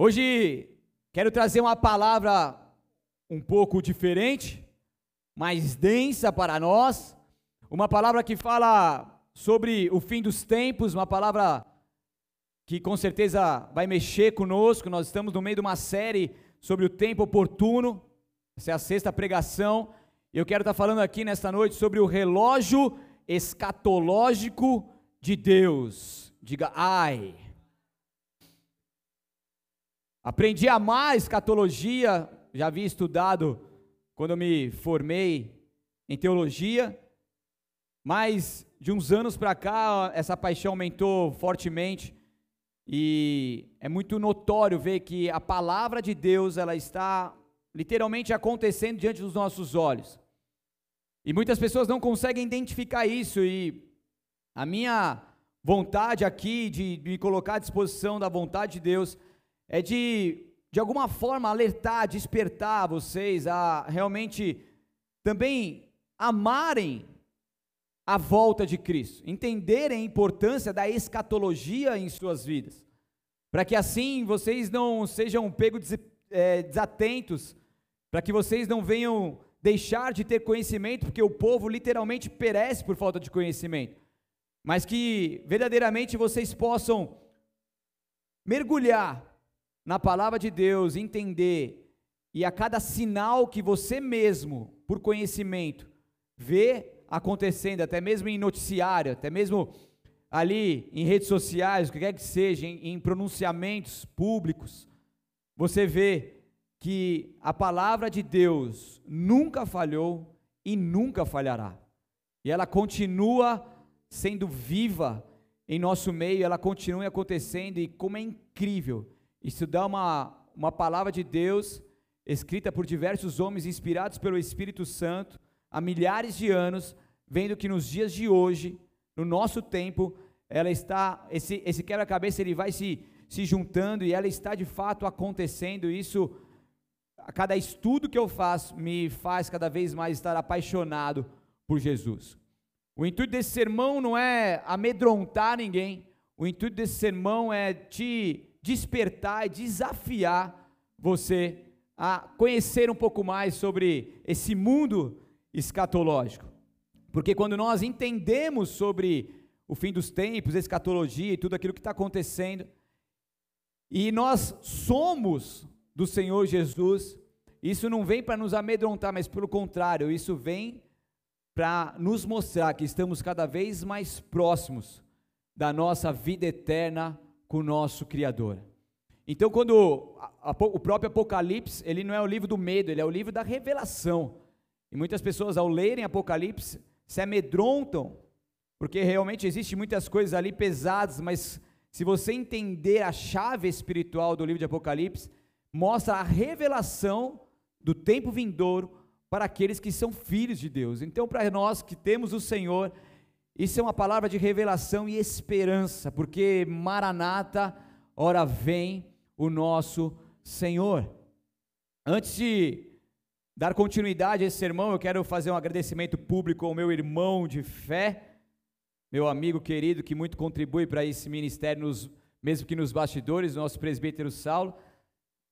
Hoje quero trazer uma palavra um pouco diferente, mais densa para nós, uma palavra que fala sobre o fim dos tempos, uma palavra que com certeza vai mexer conosco. Nós estamos no meio de uma série sobre o tempo oportuno, essa é a sexta pregação, eu quero estar falando aqui nesta noite sobre o relógio escatológico de Deus. Diga ai. Aprendi a amar a escatologia, já havia estudado quando eu me formei em teologia, mas de uns anos para cá essa paixão aumentou fortemente e é muito notório ver que a palavra de Deus ela está literalmente acontecendo diante dos nossos olhos. E muitas pessoas não conseguem identificar isso e a minha vontade aqui de me colocar à disposição da vontade de Deus é de, de alguma forma, alertar, despertar vocês a realmente também amarem a volta de Cristo, entenderem a importância da escatologia em suas vidas, para que assim vocês não sejam pegos é, desatentos, para que vocês não venham deixar de ter conhecimento, porque o povo literalmente perece por falta de conhecimento, mas que verdadeiramente vocês possam mergulhar na palavra de Deus, entender, e a cada sinal que você mesmo, por conhecimento, vê acontecendo, até mesmo em noticiário, até mesmo ali em redes sociais, o que quer que seja, em, em pronunciamentos públicos, você vê que a palavra de Deus nunca falhou e nunca falhará. E ela continua sendo viva em nosso meio, ela continua acontecendo, e como é incrível estudar uma, uma palavra de Deus escrita por diversos homens inspirados pelo Espírito Santo há milhares de anos, vendo que nos dias de hoje, no nosso tempo, ela está esse, esse quebra-cabeça ele vai se, se juntando e ela está de fato acontecendo. Isso a cada estudo que eu faço me faz cada vez mais estar apaixonado por Jesus. O intuito desse sermão não é amedrontar ninguém. O intuito desse sermão é te despertar e desafiar você a conhecer um pouco mais sobre esse mundo escatológico. Porque quando nós entendemos sobre o fim dos tempos, escatologia e tudo aquilo que está acontecendo, e nós somos do Senhor Jesus, isso não vem para nos amedrontar, mas pelo contrário, isso vem para nos mostrar que estamos cada vez mais próximos da nossa vida eterna com o nosso Criador. Então, quando o próprio Apocalipse, ele não é o livro do medo, ele é o livro da revelação. E muitas pessoas, ao lerem Apocalipse, se amedrontam, porque realmente existem muitas coisas ali pesadas, mas se você entender a chave espiritual do livro de Apocalipse, mostra a revelação do tempo vindouro para aqueles que são filhos de Deus. Então, para nós que temos o Senhor, isso é uma palavra de revelação e esperança, porque Maranata, ora vem o nosso Senhor. Antes de dar continuidade a esse sermão, eu quero fazer um agradecimento público ao meu irmão de fé, meu amigo querido que muito contribui para esse ministério, nos, mesmo que nos bastidores, nosso presbítero Saulo,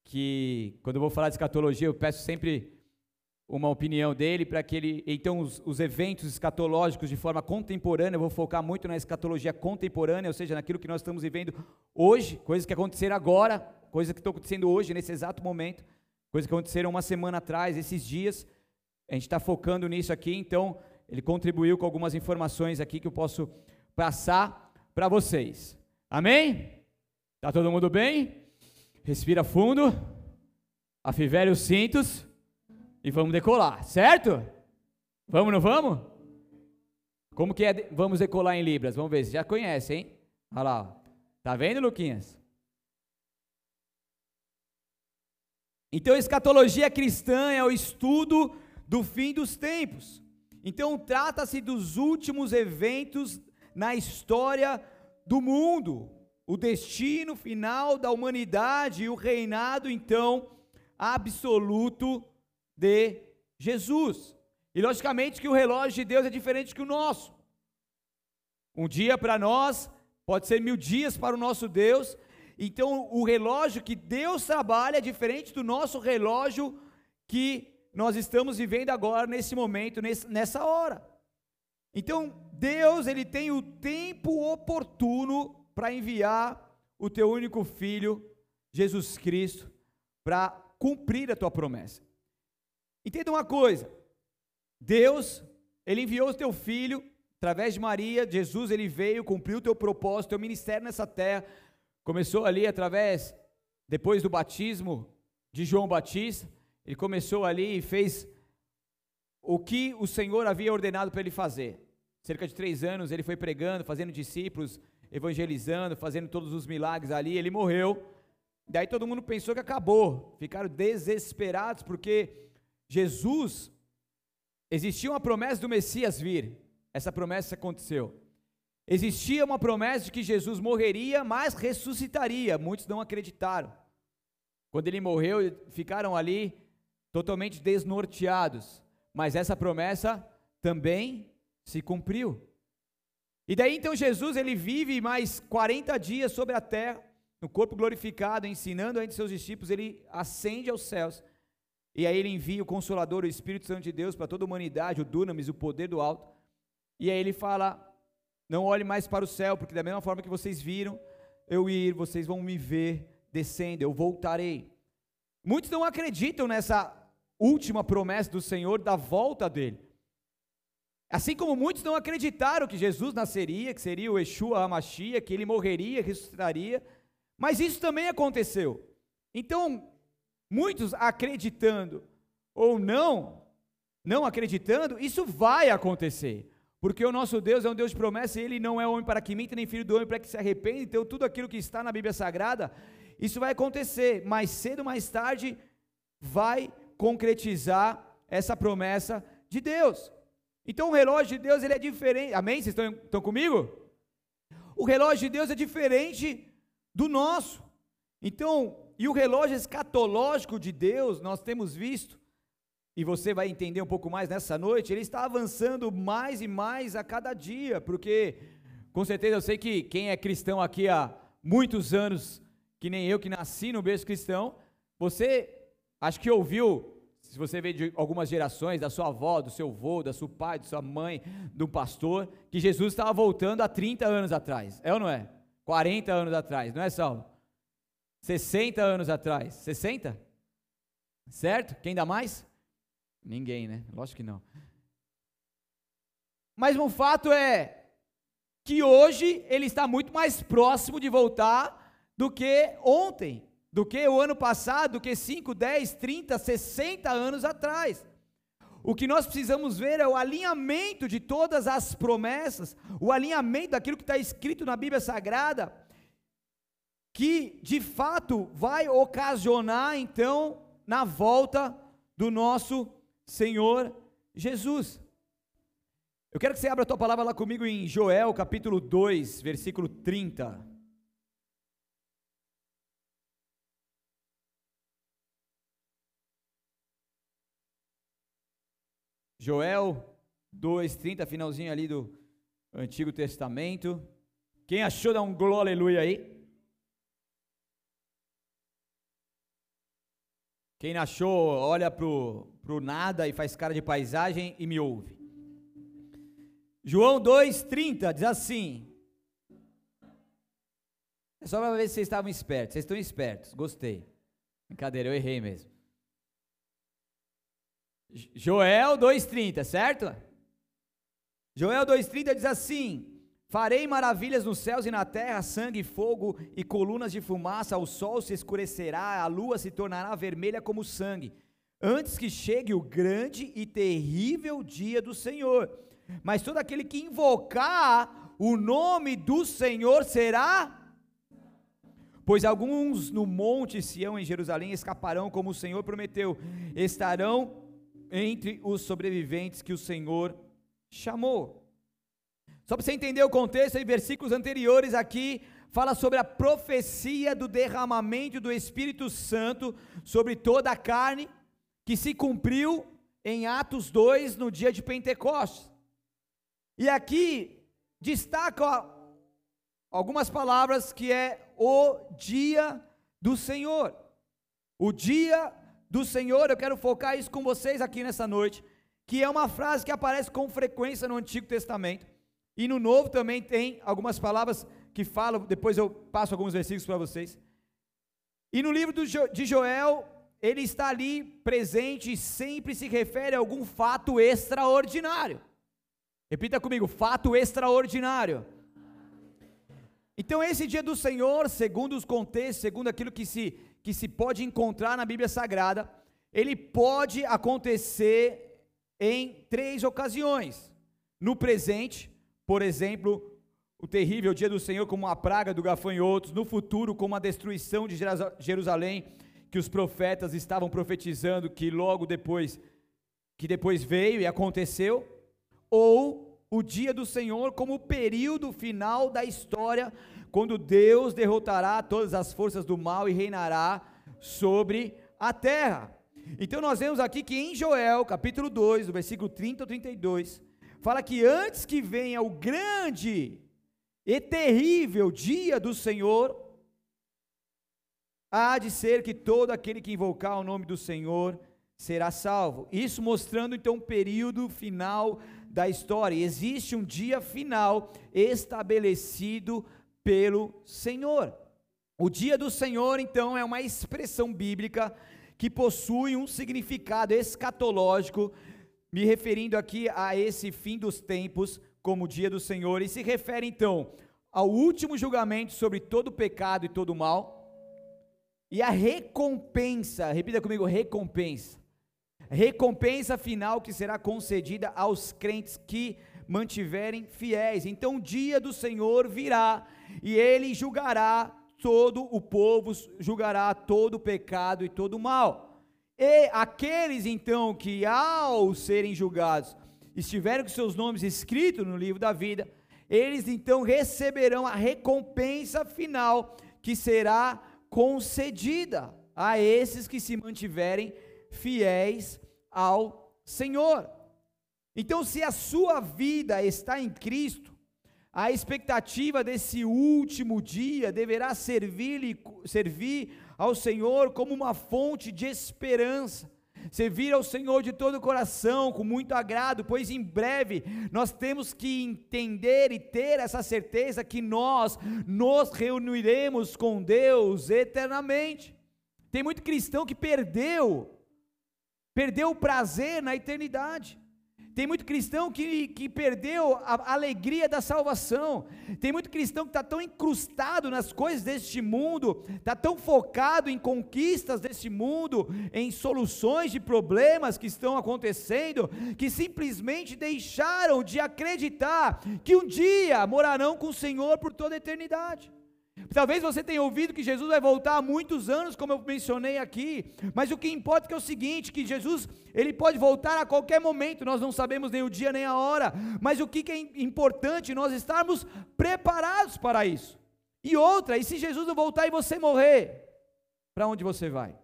que quando eu vou falar de escatologia, eu peço sempre uma opinião dele para que ele, então os, os, eventos escatológicos de forma contemporânea, eu vou focar muito na escatologia contemporânea, ou seja, naquilo que nós estamos vivendo hoje, coisas que aconteceram agora, coisas que estão acontecendo hoje, nesse exato momento, coisas que aconteceram uma semana atrás, esses dias, a gente está focando nisso aqui, então ele contribuiu com algumas informações aqui que eu posso passar para vocês. Amém? Tá todo mundo bem? Respira fundo, afivere os cintos e vamos decolar, certo? Vamos, não vamos? Como que é, vamos decolar em Libras? Vamos ver, você já conhece, hein? Olha lá, tá vendo, Luquinhas? Então, escatologia cristã é o estudo do fim dos tempos. Então, trata-se dos últimos eventos na história do mundo, o destino final da humanidade e o reinado, então, absoluto de Jesus. E logicamente que o relógio de Deus é diferente que o nosso. Um dia para nós pode ser mil dias para o nosso Deus, Então, o relógio que Deus trabalha é diferente do nosso relógio que nós estamos vivendo agora, nesse momento, nessa hora. Então, Deus, ele tem o tempo oportuno para enviar o teu único filho, Jesus Cristo, para cumprir a tua promessa. Entenda uma coisa: Deus, ele enviou o teu filho através de Maria, Jesus, ele veio, cumpriu o teu propósito, teu ministério nessa terra. Começou ali através, depois do batismo de João Batista, ele começou ali e fez o que o Senhor havia ordenado para ele fazer. Cerca de três anos ele foi pregando, fazendo discípulos, evangelizando, fazendo todos os milagres ali. Ele morreu. Daí todo mundo pensou que acabou. Ficaram desesperados porque Jesus existia uma promessa do Messias vir. Essa promessa aconteceu. Existia uma promessa de que Jesus morreria, mas ressuscitaria. Muitos não acreditaram. Quando ele morreu, ficaram ali totalmente desnorteados. Mas essa promessa também se cumpriu. E daí então Jesus ele vive mais 40 dias sobre a terra, no corpo glorificado, ensinando entre seus discípulos, ele ascende aos céus. E aí ele envia o consolador, o Espírito Santo de Deus para toda a humanidade, o dunamis, o poder do alto. E aí ele fala: Não olhe mais para o céu, porque da mesma forma que vocês viram eu ir, vocês vão me ver descendo, eu voltarei. Muitos não acreditam nessa última promessa do Senhor da volta dele. Assim como muitos não acreditaram que Jesus nasceria, que seria o Yeshua Hamashia, que ele morreria, ressuscitaria, mas isso também aconteceu. Então, muitos acreditando ou não, não acreditando, isso vai acontecer. Porque o nosso Deus é um Deus de promessa e ele não é homem para que minta, nem filho do homem para que se arrependa. Então, tudo aquilo que está na Bíblia Sagrada, isso vai acontecer. Mais cedo ou mais tarde, vai concretizar essa promessa de Deus. Então, o relógio de Deus ele é diferente. Amém? Vocês estão, estão comigo? O relógio de Deus é diferente do nosso. Então, e o relógio escatológico de Deus, nós temos visto, e você vai entender um pouco mais nessa noite, ele está avançando mais e mais a cada dia, porque com certeza eu sei que quem é cristão aqui há muitos anos, que nem eu que nasci no berço cristão, você acho que ouviu, se você vê de algumas gerações, da sua avó, do seu avô, da sua pai, da sua mãe, do pastor, que Jesus estava voltando há 30 anos atrás, é ou não é? 40 anos atrás, não é, Saulo? 60 anos atrás, 60? Certo? Quem dá mais? Ninguém, né? Lógico que não. Mas um fato é que hoje ele está muito mais próximo de voltar do que ontem, do que o ano passado, do que 5, 10, 30, 60 anos atrás. O que nós precisamos ver é o alinhamento de todas as promessas, o alinhamento daquilo que está escrito na Bíblia Sagrada, que de fato vai ocasionar então na volta do nosso Senhor Jesus. Eu quero que você abra a tua palavra lá comigo em Joel, capítulo 2, versículo 30. Joel 2:30, finalzinho ali do Antigo Testamento. Quem achou, dá um glória aleluia aí. Quem achou, olha pro, pro nada e faz cara de paisagem e me ouve. João 2,30 diz assim. É só para ver se vocês estavam espertos. Vocês estão espertos, gostei. Brincadeira, eu errei mesmo. Joel 2,30, certo? Joel 2,30 diz assim: Farei maravilhas nos céus e na terra, sangue, fogo e colunas de fumaça, o sol se escurecerá, a lua se tornará vermelha como sangue, antes que chegue o grande e terrível dia do Senhor. Mas todo aquele que invocar o nome do Senhor será. Pois alguns no monte Sião em Jerusalém escaparão, como o Senhor prometeu, estarão entre os sobreviventes que o Senhor chamou. Só para você entender o contexto, em versículos anteriores aqui, fala sobre a profecia do derramamento do Espírito Santo sobre toda a carne, que se cumpriu em Atos 2, no dia de Pentecostes. E aqui destaca algumas palavras que é o dia do Senhor. O dia do Senhor, eu quero focar isso com vocês aqui nessa noite, que é uma frase que aparece com frequência no Antigo Testamento. E no Novo também tem algumas palavras que falam, depois eu passo alguns versículos para vocês. E no livro de Joel, ele está ali presente e sempre se refere a algum fato extraordinário. Repita comigo: fato extraordinário. Então, esse dia do Senhor, segundo os contextos, segundo aquilo que se, que se pode encontrar na Bíblia Sagrada, ele pode acontecer em três ocasiões: no presente, por exemplo, o terrível dia do Senhor como uma praga do gafanhotos, no futuro como a destruição de Jerusalém, que os profetas estavam profetizando que logo depois que depois veio e aconteceu, ou o dia do Senhor como o período final da história, quando Deus derrotará todas as forças do mal e reinará sobre a terra. Então nós vemos aqui que em Joel, capítulo 2, do versículo 30 ao 32, fala que antes que venha o grande e terrível dia do Senhor, há de ser que todo aquele que invocar o nome do Senhor será salvo. Isso mostrando então um período final da história. Existe um dia final estabelecido pelo Senhor. O dia do Senhor, então, é uma expressão bíblica que possui um significado escatológico me referindo aqui a esse fim dos tempos como dia do Senhor, e se refere então ao último julgamento sobre todo pecado e todo mal, e a recompensa, repita comigo, recompensa, recompensa final que será concedida aos crentes que mantiverem fiéis. Então o dia do Senhor virá e ele julgará todo o povo, julgará todo o pecado e todo o mal. E aqueles então que, ao serem julgados, estiverem com seus nomes escritos no livro da vida, eles então receberão a recompensa final que será concedida a esses que se mantiverem fiéis ao Senhor. Então, se a sua vida está em Cristo, a expectativa desse último dia deverá servir, servir ao Senhor como uma fonte de esperança. Servir ao Senhor de todo o coração, com muito agrado, pois em breve nós temos que entender e ter essa certeza que nós nos reuniremos com Deus eternamente. Tem muito cristão que perdeu, perdeu o prazer na eternidade. Tem muito cristão que, que perdeu a alegria da salvação. Tem muito cristão que está tão incrustado nas coisas deste mundo, está tão focado em conquistas deste mundo, em soluções de problemas que estão acontecendo, que simplesmente deixaram de acreditar que um dia morarão com o Senhor por toda a eternidade. Talvez você tenha ouvido que Jesus vai voltar há muitos anos, como eu mencionei aqui, mas o que importa é, é o seguinte, que Jesus, ele pode voltar a qualquer momento, nós não sabemos nem o dia nem a hora, mas o que é importante nós estarmos preparados para isso. E outra, e se Jesus não voltar e você morrer, para onde você vai?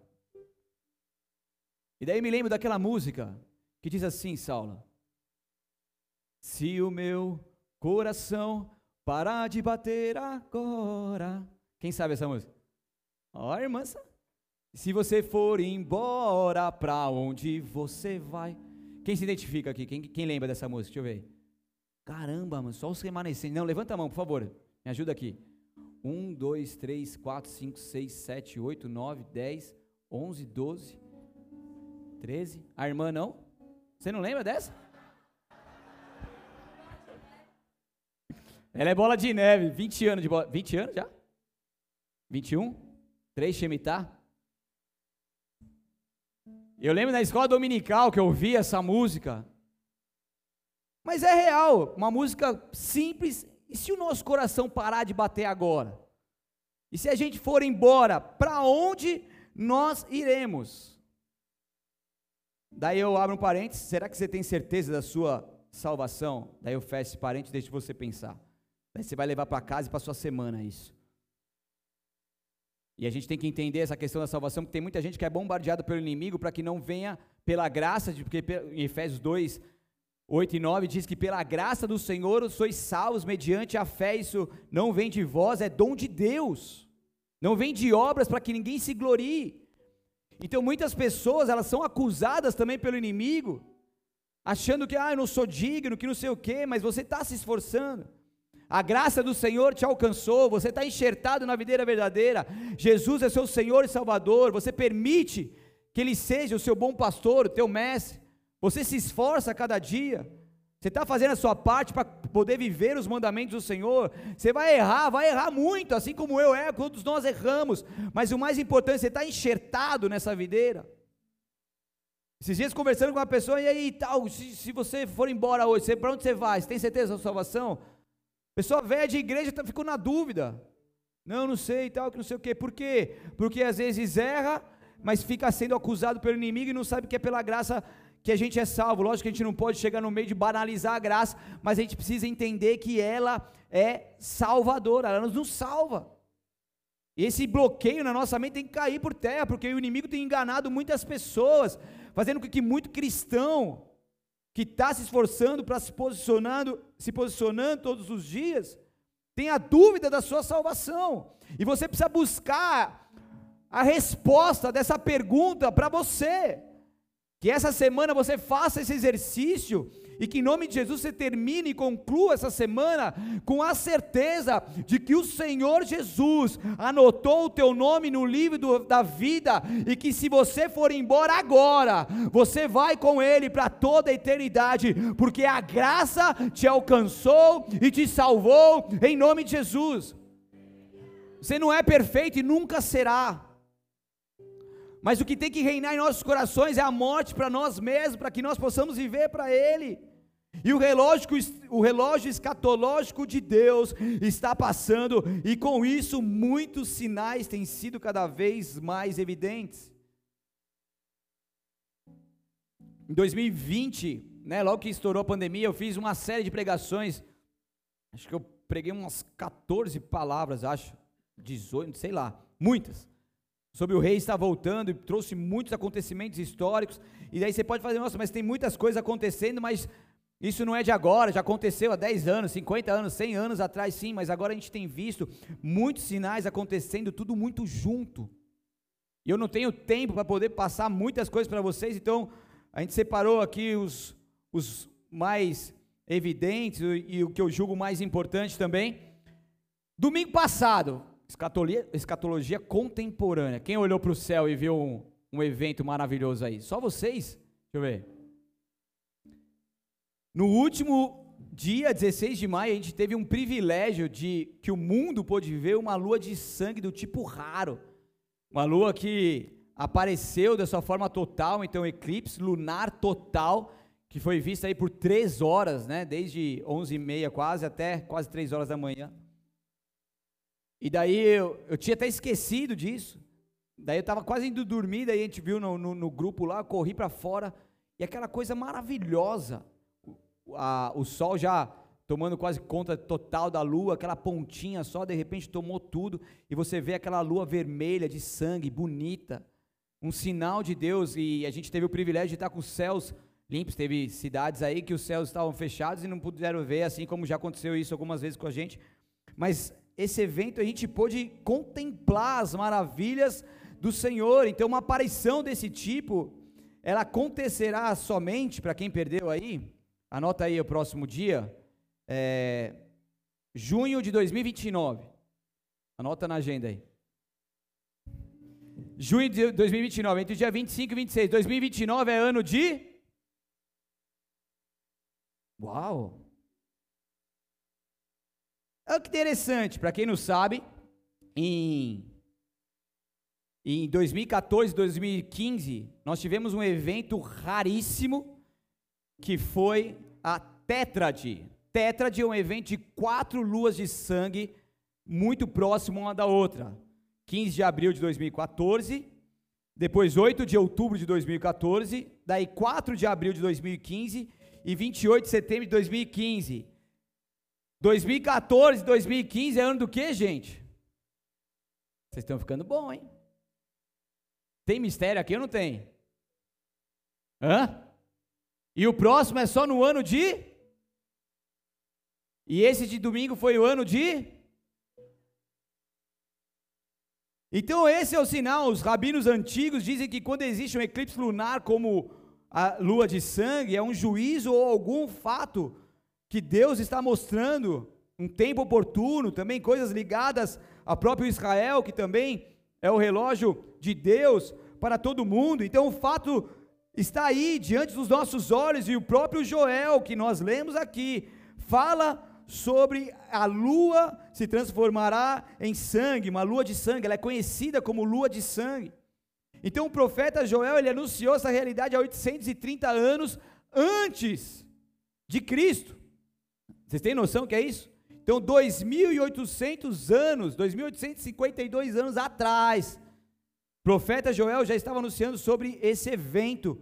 E daí me lembro daquela música que diz assim, Saulo: Se o meu coração Parar de bater agora. Quem sabe essa música? Ó, oh, irmã. Se você for embora, pra onde você vai? Quem se identifica aqui? Quem, quem lembra dessa música? Deixa eu ver. Caramba, mano, só os remanescentes. Não, levanta a mão, por favor. Me ajuda aqui. 1, 2, 3, 4, 5, 6, 7, 8, 9, 10, 11, 12, 13. A irmã não? Você não lembra dessa? Ela é bola de neve, 20 anos de bola. 20 anos já? 21? 3 Shemitah? Eu lembro na escola dominical que eu ouvia essa música. Mas é real, uma música simples. E se o nosso coração parar de bater agora? E se a gente for embora, para onde nós iremos? Daí eu abro um parênteses, será que você tem certeza da sua salvação? Daí eu fecho esse parênteses e deixo você pensar. Você vai levar para casa e para sua semana isso. E a gente tem que entender essa questão da salvação, porque tem muita gente que é bombardeada pelo inimigo para que não venha pela graça, de, porque em Efésios 2, 8 e 9 diz que pela graça do Senhor sois salvos mediante a fé, isso não vem de vós, é dom de Deus. Não vem de obras para que ninguém se glorie. Então muitas pessoas, elas são acusadas também pelo inimigo, achando que, ah, eu não sou digno, que não sei o quê, mas você está se esforçando. A graça do Senhor te alcançou, você está enxertado na videira verdadeira. Jesus é seu Senhor e Salvador, você permite que Ele seja o seu bom pastor, o teu mestre. Você se esforça a cada dia. Você está fazendo a sua parte para poder viver os mandamentos do Senhor. Você vai errar, vai errar muito, assim como eu erro, todos nós erramos. Mas o mais importante, você está enxertado nessa videira. Esses dias conversando com uma pessoa, e aí tal, se, se você for embora hoje, para onde você vai? Você tem certeza da sua salvação? Pessoa velha de igreja tá, ficou na dúvida. Não, não sei e tal, que não sei o quê. Por quê? Porque às vezes erra, mas fica sendo acusado pelo inimigo e não sabe que é pela graça que a gente é salvo. Lógico que a gente não pode chegar no meio de banalizar a graça, mas a gente precisa entender que ela é salvadora, ela nos salva. E esse bloqueio na nossa mente tem que cair por terra, porque o inimigo tem enganado muitas pessoas, fazendo com que muito cristão que está se esforçando para se posicionando, se posicionando todos os dias, tenha dúvida da sua salvação. E você precisa buscar a resposta dessa pergunta para você. Que essa semana você faça esse exercício e que em nome de Jesus você termine e conclua essa semana com a certeza de que o Senhor Jesus anotou o teu nome no livro do, da vida e que se você for embora agora, você vai com Ele para toda a eternidade, porque a graça te alcançou e te salvou em nome de Jesus. Você não é perfeito e nunca será. Mas o que tem que reinar em nossos corações é a morte para nós mesmos, para que nós possamos viver para Ele. E o relógio, o relógio escatológico de Deus está passando, e com isso muitos sinais têm sido cada vez mais evidentes. Em 2020, né, logo que estourou a pandemia, eu fiz uma série de pregações. Acho que eu preguei umas 14 palavras, acho, 18, sei lá, muitas sobre o rei está voltando e trouxe muitos acontecimentos históricos. E daí você pode fazer, nossa, mas tem muitas coisas acontecendo, mas isso não é de agora, já aconteceu há 10 anos, 50 anos, 100 anos atrás, sim, mas agora a gente tem visto muitos sinais acontecendo, tudo muito junto. E eu não tenho tempo para poder passar muitas coisas para vocês, então a gente separou aqui os, os mais evidentes e o que eu julgo mais importante também. Domingo passado, Escatologia, escatologia contemporânea. Quem olhou para o céu e viu um, um evento maravilhoso aí? Só vocês? Deixa eu ver. No último dia 16 de maio, a gente teve um privilégio de que o mundo pôde ver uma lua de sangue do tipo raro. Uma lua que apareceu dessa forma total, então eclipse lunar total, que foi vista aí por três horas, né? Desde 11 e meia quase até quase três horas da manhã. E daí eu, eu tinha até esquecido disso. Daí eu estava quase indo dormir, daí a gente viu no, no, no grupo lá, corri para fora, e aquela coisa maravilhosa. O, a, o sol já tomando quase conta total da lua, aquela pontinha só, de repente tomou tudo, e você vê aquela lua vermelha de sangue, bonita, um sinal de Deus, e a gente teve o privilégio de estar com os céus limpos, teve cidades aí que os céus estavam fechados e não puderam ver, assim como já aconteceu isso algumas vezes com a gente, mas esse evento a gente pôde contemplar as maravilhas do Senhor. Então, uma aparição desse tipo, ela acontecerá somente, para quem perdeu aí, anota aí o próximo dia, é, junho de 2029. Anota na agenda aí. Junho de 2029, entre o dia 25 e 26. 2029 é ano de. Uau! Olha que interessante, para quem não sabe, em, em 2014, 2015, nós tivemos um evento raríssimo que foi a Tétrade. Tétrade é um evento de quatro luas de sangue muito próximo uma da outra. 15 de abril de 2014, depois 8 de outubro de 2014, daí 4 de abril de 2015 e 28 de setembro de 2015. 2014, 2015 é ano do que, gente? Vocês estão ficando bom, hein? Tem mistério aqui ou não tem? Hã? E o próximo é só no ano de. E esse de domingo foi o ano de. Então esse é o sinal. Os rabinos antigos dizem que quando existe um eclipse lunar como a lua de sangue, é um juízo ou algum fato que Deus está mostrando, um tempo oportuno, também coisas ligadas ao próprio Israel, que também é o relógio de Deus para todo mundo. Então o fato está aí diante dos nossos olhos e o próprio Joel que nós lemos aqui fala sobre a lua se transformará em sangue, uma lua de sangue, ela é conhecida como lua de sangue. Então o profeta Joel, ele anunciou essa realidade há 830 anos antes de Cristo. Vocês têm noção que é isso? Então 2800 anos, 2852 anos atrás, o profeta Joel já estava anunciando sobre esse evento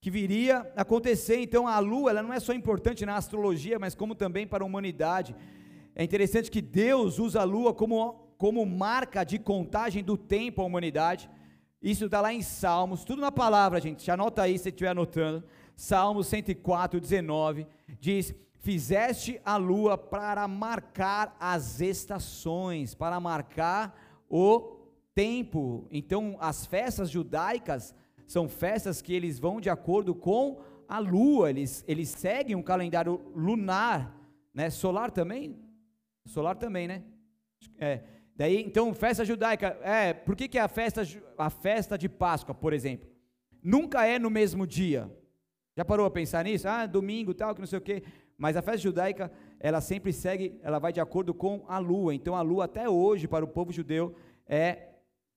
que viria a acontecer. Então a lua, ela não é só importante na astrologia, mas como também para a humanidade. É interessante que Deus usa a lua como, como marca de contagem do tempo à humanidade. Isso está lá em Salmos, tudo na palavra, gente. Já anota aí se estiver anotando. Salmos 104, 19 diz: Fizeste a lua para marcar as estações, para marcar o tempo. Então, as festas judaicas são festas que eles vão de acordo com a lua, eles, eles seguem um calendário lunar, né? Solar também? Solar também, né? É. Daí, então, festa judaica, é, por que, que a festa, a festa de Páscoa, por exemplo, nunca é no mesmo dia? Já parou a pensar nisso? Ah, domingo tal, que não sei o quê. Mas a festa judaica, ela sempre segue, ela vai de acordo com a lua. Então a lua até hoje para o povo judeu é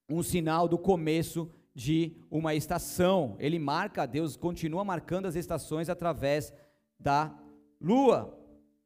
um sinal do começo de uma estação. Ele marca, Deus continua marcando as estações através da lua,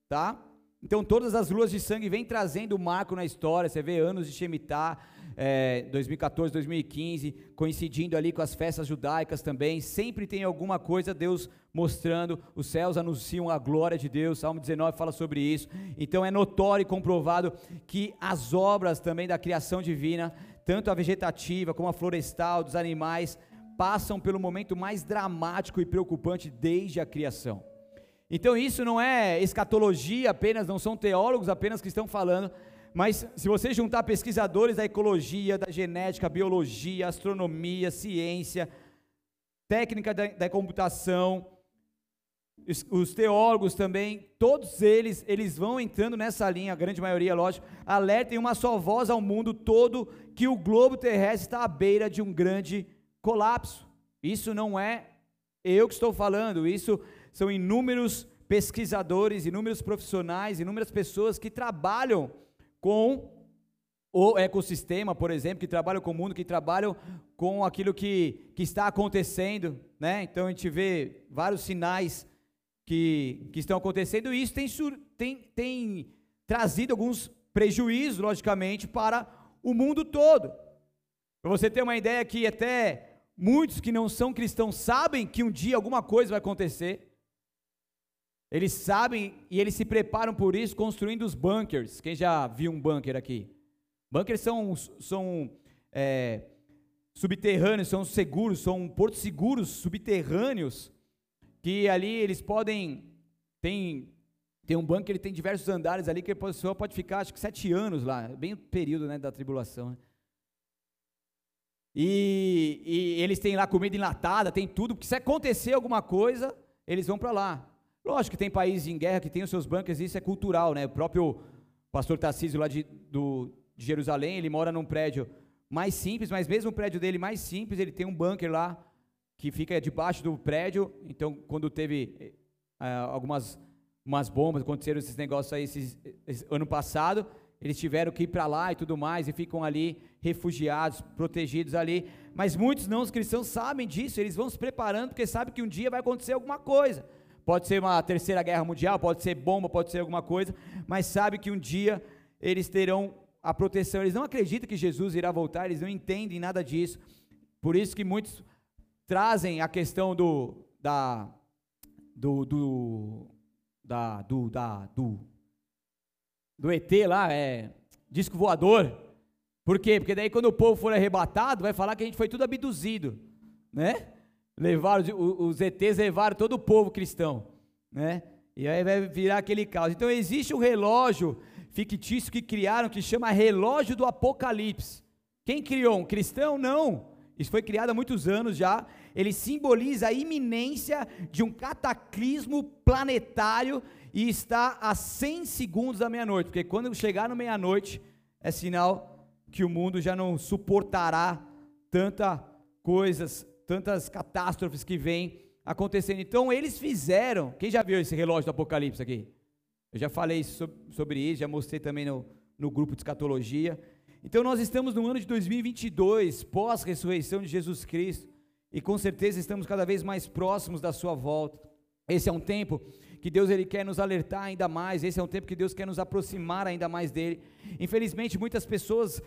tá? Então todas as luas de sangue vêm trazendo marco na história. Você vê anos de Shemitah, é, 2014, 2015, coincidindo ali com as festas judaicas também. Sempre tem alguma coisa Deus mostrando. Os céus anunciam a glória de Deus. Salmo 19 fala sobre isso. Então é notório e comprovado que as obras também da criação divina tanto a vegetativa como a florestal, dos animais, passam pelo momento mais dramático e preocupante desde a criação. Então isso não é escatologia apenas, não são teólogos apenas que estão falando, mas se você juntar pesquisadores da ecologia, da genética, biologia, astronomia, ciência, técnica da, da computação, os, os, teólogos também, todos eles, eles vão entrando nessa linha, a grande maioria, lógico, alertem uma só voz ao mundo todo que o globo terrestre está à beira de um grande colapso. Isso não é eu que estou falando, isso são inúmeros pesquisadores, inúmeros profissionais, inúmeras pessoas que trabalham com o ecossistema, por exemplo, que trabalham com o mundo, que trabalham com aquilo que, que está acontecendo, né? Então a gente vê vários sinais que, que estão acontecendo, e isso tem, tem, tem trazido alguns prejuízos, logicamente, para o mundo todo. Para você ter uma ideia que até muitos que não são cristãos sabem que um dia alguma coisa vai acontecer. Eles sabem e eles se preparam por isso construindo os bunkers. Quem já viu um bunker aqui? Bunkers são, são é, subterrâneos, são seguros, são portos seguros subterrâneos que ali eles podem tem tem um que ele tem diversos andares ali que a pessoa pode ficar acho que sete anos lá, bem o período né, da tribulação. Né? E, e, eles têm lá comida enlatada, tem tudo, porque se acontecer alguma coisa, eles vão para lá. Lógico que tem países em guerra que tem os seus bunkers, isso é cultural, né? O próprio pastor Tarcísio lá de, do, de Jerusalém, ele mora num prédio mais simples, mas mesmo o prédio dele mais simples, ele tem um bunker lá que fica debaixo do prédio. Então, quando teve uh, algumas umas bombas, aconteceram esses negócios aí esses, esse, ano passado, eles tiveram que ir para lá e tudo mais, e ficam ali refugiados, protegidos ali. Mas muitos não os cristãos sabem disso, eles vão se preparando porque sabem que um dia vai acontecer alguma coisa. Pode ser uma terceira guerra mundial, pode ser bomba, pode ser alguma coisa, mas sabe que um dia eles terão a proteção. Eles não acreditam que Jesus irá voltar, eles não entendem nada disso. Por isso que muitos trazem a questão do da do, do da do da do do ET lá, é disco voador. Por quê? Porque daí quando o povo for arrebatado, vai falar que a gente foi tudo abduzido, né? Levaram, os ETs levaram todo o povo cristão, né? E aí vai virar aquele caos. Então existe um relógio fictício que criaram que chama relógio do Apocalipse. Quem criou? Um cristão? Não. Isso foi criado há muitos anos já. Ele simboliza a iminência de um cataclismo planetário e está a 100 segundos da meia-noite, porque quando chegar no meia-noite é sinal que o mundo já não suportará tanta coisas, tantas catástrofes que vêm acontecendo. Então eles fizeram. Quem já viu esse relógio do Apocalipse aqui? Eu já falei sobre isso, já mostrei também no, no grupo de escatologia. Então nós estamos no ano de 2022, pós-ressurreição de Jesus Cristo, e com certeza estamos cada vez mais próximos da sua volta. Esse é um tempo que Deus ele quer nos alertar ainda mais, esse é um tempo que Deus quer nos aproximar ainda mais dele. Infelizmente, muitas pessoas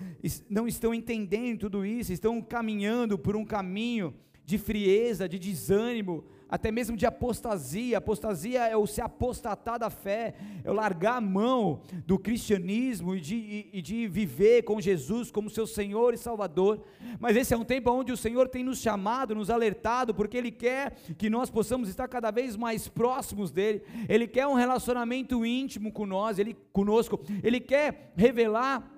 não estão entendendo tudo isso, estão caminhando por um caminho de frieza, de desânimo, até mesmo de apostasia. Apostasia é o se apostatar da fé, é o largar a mão do cristianismo e de, e, e de viver com Jesus como seu Senhor e Salvador. Mas esse é um tempo onde o Senhor tem nos chamado, nos alertado, porque Ele quer que nós possamos estar cada vez mais próximos dEle. Ele quer um relacionamento íntimo com nós, Ele conosco. Ele quer revelar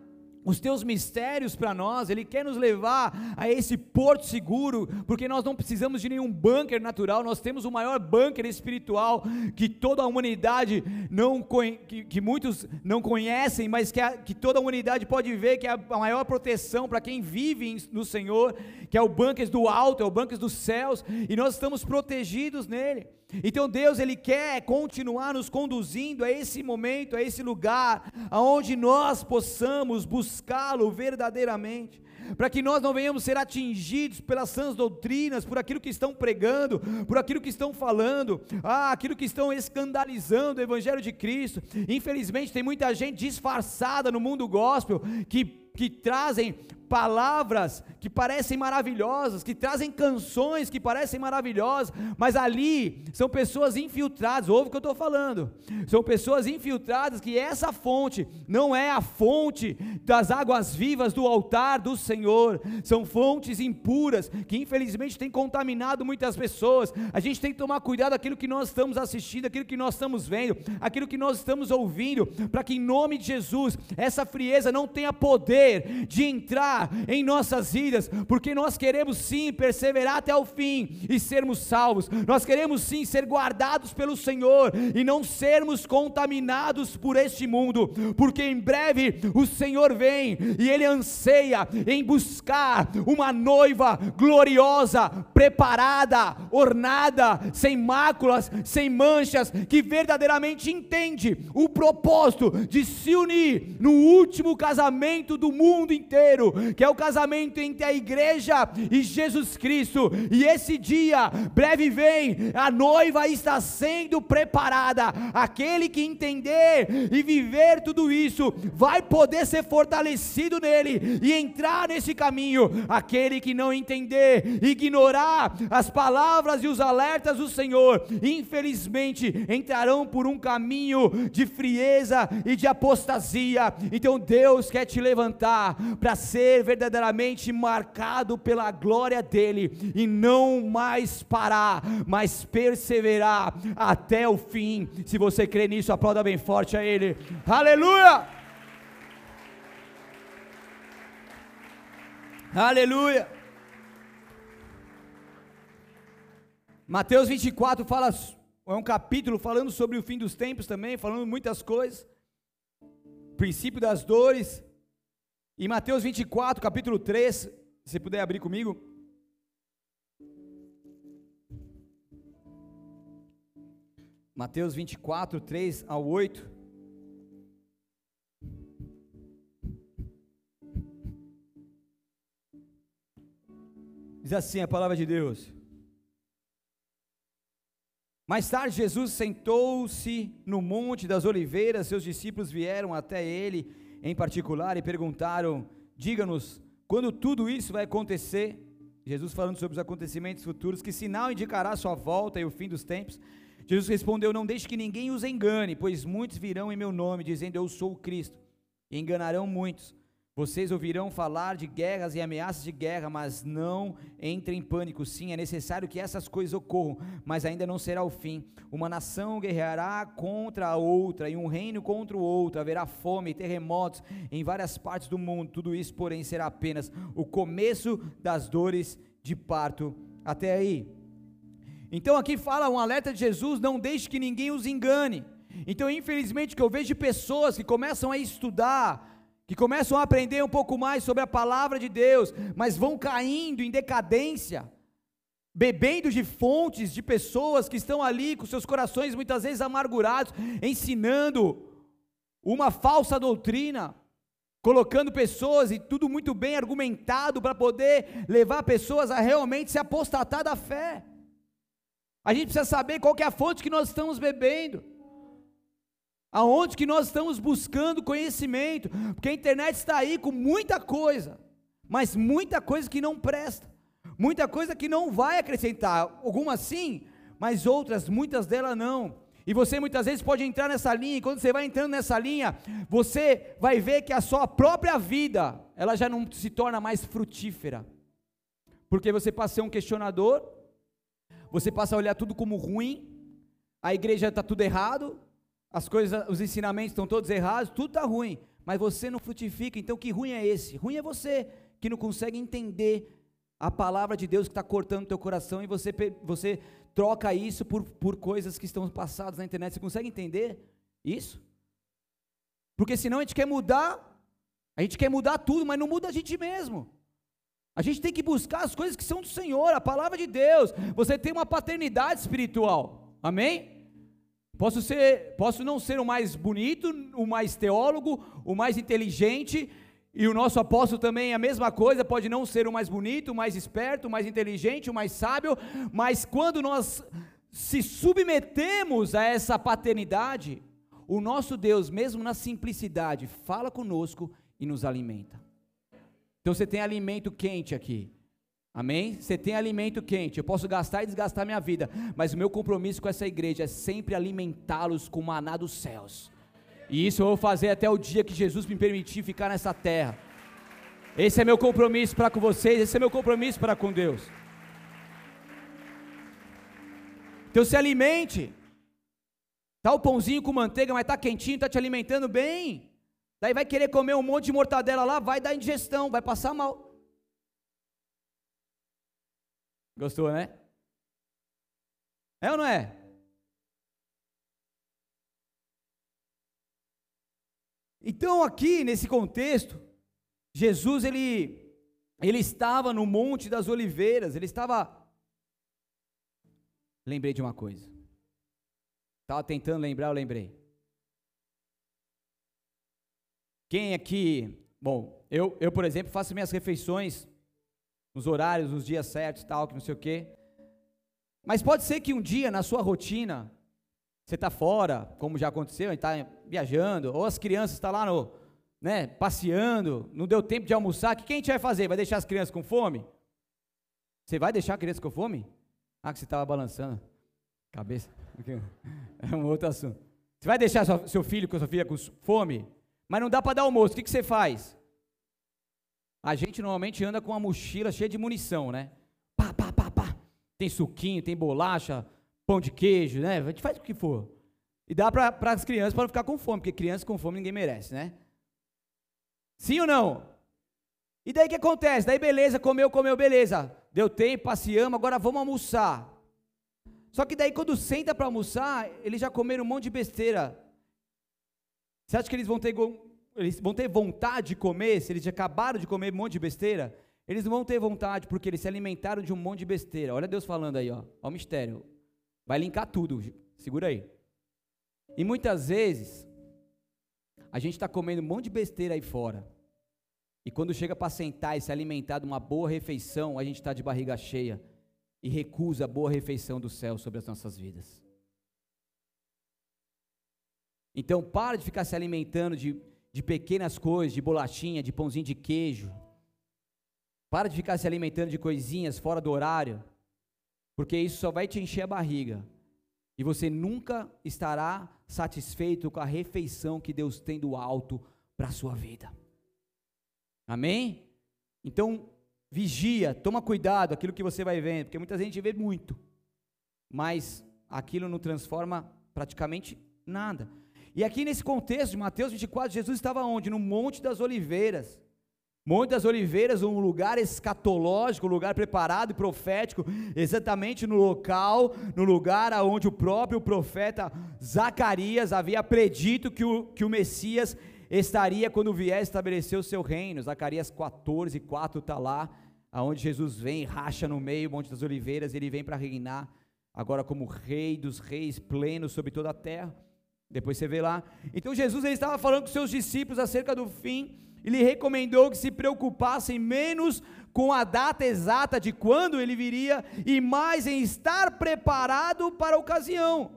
os teus mistérios para nós, Ele quer nos levar a esse porto seguro, porque nós não precisamos de nenhum bunker natural, nós temos o maior bunker espiritual que toda a humanidade não que, que muitos não conhecem, mas que, a, que toda a humanidade pode ver que é a maior proteção para quem vive no Senhor, que é o bunker do alto, é o bunker dos céus, e nós estamos protegidos nele. Então Deus ele quer continuar nos conduzindo a esse momento, a esse lugar, aonde nós possamos buscá-lo verdadeiramente, para que nós não venhamos ser atingidos pelas sãs doutrinas, por aquilo que estão pregando, por aquilo que estão falando, ah, aquilo que estão escandalizando o evangelho de Cristo. Infelizmente tem muita gente disfarçada no mundo gospel que que trazem palavras que parecem maravilhosas, que trazem canções que parecem maravilhosas, mas ali são pessoas infiltradas, ouve o que eu estou falando, são pessoas infiltradas que essa fonte não é a fonte das águas vivas do altar do Senhor, são fontes impuras que infelizmente têm contaminado muitas pessoas. A gente tem que tomar cuidado aquilo que nós estamos assistindo, aquilo que nós estamos vendo, aquilo que nós estamos ouvindo, para que em nome de Jesus essa frieza não tenha poder de entrar em nossas vidas, porque nós queremos sim perseverar até o fim e sermos salvos, nós queremos sim ser guardados pelo Senhor e não sermos contaminados por este mundo, porque em breve o Senhor vem e Ele anseia em buscar uma noiva gloriosa, preparada, ornada, sem máculas, sem manchas, que verdadeiramente entende o propósito de se unir no último casamento do mundo inteiro, que é o casamento entre a igreja e Jesus Cristo. E esse dia breve vem, a noiva está sendo preparada. Aquele que entender e viver tudo isso vai poder ser fortalecido nele e entrar nesse caminho. Aquele que não entender, ignorar as palavras e os alertas do Senhor, infelizmente entrarão por um caminho de frieza e de apostasia. Então Deus quer te levantar para ser ser verdadeiramente marcado pela glória dele e não mais parar, mas perseverar até o fim. Se você crê nisso, aplauda bem forte a ele. Aleluia! Aleluia! Mateus 24 fala, é um capítulo falando sobre o fim dos tempos também, falando muitas coisas. Princípio das dores, em Mateus 24, capítulo 3, se puder abrir comigo. Mateus 24, 3 ao 8. Diz assim a palavra de Deus. Mais tarde, Jesus sentou-se no Monte das Oliveiras, seus discípulos vieram até ele em particular e perguntaram: Diga-nos, quando tudo isso vai acontecer? Jesus falando sobre os acontecimentos futuros, que sinal indicará a sua volta e o fim dos tempos? Jesus respondeu: Não deixe que ninguém os engane, pois muitos virão em meu nome, dizendo: Eu sou o Cristo, e enganarão muitos. Vocês ouvirão falar de guerras e ameaças de guerra, mas não entrem em pânico. Sim, é necessário que essas coisas ocorram, mas ainda não será o fim. Uma nação guerreará contra a outra e um reino contra o outro. Haverá fome, terremotos em várias partes do mundo. Tudo isso, porém, será apenas o começo das dores de parto. Até aí. Então aqui fala um alerta de Jesus: não deixe que ninguém os engane. Então, infelizmente, que eu vejo pessoas que começam a estudar que começam a aprender um pouco mais sobre a palavra de Deus, mas vão caindo em decadência, bebendo de fontes de pessoas que estão ali com seus corações muitas vezes amargurados, ensinando uma falsa doutrina, colocando pessoas e tudo muito bem argumentado para poder levar pessoas a realmente se apostatar da fé. A gente precisa saber qual é a fonte que nós estamos bebendo aonde que nós estamos buscando conhecimento, porque a internet está aí com muita coisa, mas muita coisa que não presta, muita coisa que não vai acrescentar, algumas sim, mas outras, muitas delas não. E você muitas vezes pode entrar nessa linha, e quando você vai entrando nessa linha, você vai ver que a sua própria vida, ela já não se torna mais frutífera. Porque você passa a ser um questionador, você passa a olhar tudo como ruim, a igreja está tudo errado, as coisas, os ensinamentos estão todos errados, tudo está ruim, mas você não frutifica, então que ruim é esse? Ruim é você que não consegue entender a palavra de Deus que está cortando o teu coração e você, você troca isso por, por coisas que estão passadas na internet. Você consegue entender isso? Porque senão a gente quer mudar, a gente quer mudar tudo, mas não muda a gente mesmo. A gente tem que buscar as coisas que são do Senhor, a palavra de Deus. Você tem uma paternidade espiritual. Amém? Posso, ser, posso não ser o mais bonito, o mais teólogo, o mais inteligente, e o nosso apóstolo também é a mesma coisa, pode não ser o mais bonito, o mais esperto, o mais inteligente, o mais sábio, mas quando nós se submetemos a essa paternidade, o nosso Deus, mesmo na simplicidade, fala conosco e nos alimenta. Então você tem alimento quente aqui. Amém? Você tem alimento quente. Eu posso gastar e desgastar minha vida, mas o meu compromisso com essa igreja é sempre alimentá-los com o maná dos céus. E isso eu vou fazer até o dia que Jesus me permitir ficar nessa terra. Esse é meu compromisso para com vocês, esse é meu compromisso para com Deus. Então se alimente. Tá o pãozinho com manteiga, mas tá quentinho, tá te alimentando bem. Daí vai querer comer um monte de mortadela lá, vai dar indigestão, vai passar mal. Gostou, né? É ou não é? Então, aqui nesse contexto, Jesus ele ele estava no Monte das Oliveiras, ele estava Lembrei de uma coisa. Estava tentando lembrar, eu lembrei. Quem aqui, bom, eu, eu por exemplo, faço minhas refeições nos horários, nos dias certos, tal, que não sei o quê. Mas pode ser que um dia na sua rotina, você está fora, como já aconteceu, está viajando, ou as crianças estão tá lá no, né, passeando, não deu tempo de almoçar, o que a gente vai fazer? Vai deixar as crianças com fome? Você vai deixar a criança com fome? Ah, que você estava balançando. Cabeça. É um outro assunto. Você vai deixar seu filho com sua filha com fome? Mas não dá para dar almoço. O que, que você faz? A gente normalmente anda com uma mochila cheia de munição, né? Pá, pá, pá, pá. Tem suquinho, tem bolacha, pão de queijo, né? A gente faz o que for. E dá para as crianças para não ficar com fome, porque criança com fome ninguém merece, né? Sim ou não? E daí o que acontece? Daí beleza, comeu, comeu, beleza. Deu tempo, passeamos, agora vamos almoçar. Só que daí quando senta para almoçar, eles já comeram um monte de besteira. Você acha que eles vão ter eles vão ter vontade de comer, se eles acabaram de comer um monte de besteira, eles não vão ter vontade porque eles se alimentaram de um monte de besteira. Olha Deus falando aí, ó, ó o mistério. Vai linkar tudo, segura aí. E muitas vezes, a gente está comendo um monte de besteira aí fora. E quando chega para sentar e se alimentar de uma boa refeição, a gente está de barriga cheia e recusa a boa refeição do céu sobre as nossas vidas. Então, para de ficar se alimentando de de pequenas coisas, de bolachinha, de pãozinho de queijo. Para de ficar se alimentando de coisinhas fora do horário, porque isso só vai te encher a barriga. E você nunca estará satisfeito com a refeição que Deus tem do alto para a sua vida. Amém? Então, vigia, toma cuidado aquilo que você vai vendo, porque muita gente vê muito, mas aquilo não transforma praticamente nada. E aqui nesse contexto de Mateus 24, Jesus estava onde? No Monte das Oliveiras. Monte das Oliveiras, um lugar escatológico, um lugar preparado e profético, exatamente no local, no lugar aonde o próprio profeta Zacarias havia predito que o, que o Messias estaria quando vier estabelecer o seu reino. Zacarias 14, 4 está lá, aonde Jesus vem, racha no meio, Monte das Oliveiras, ele vem para reinar agora como rei dos reis, pleno sobre toda a terra. Depois você vê lá. Então Jesus ele estava falando com seus discípulos acerca do fim, e lhe recomendou que se preocupassem menos com a data exata de quando ele viria e mais em estar preparado para a ocasião.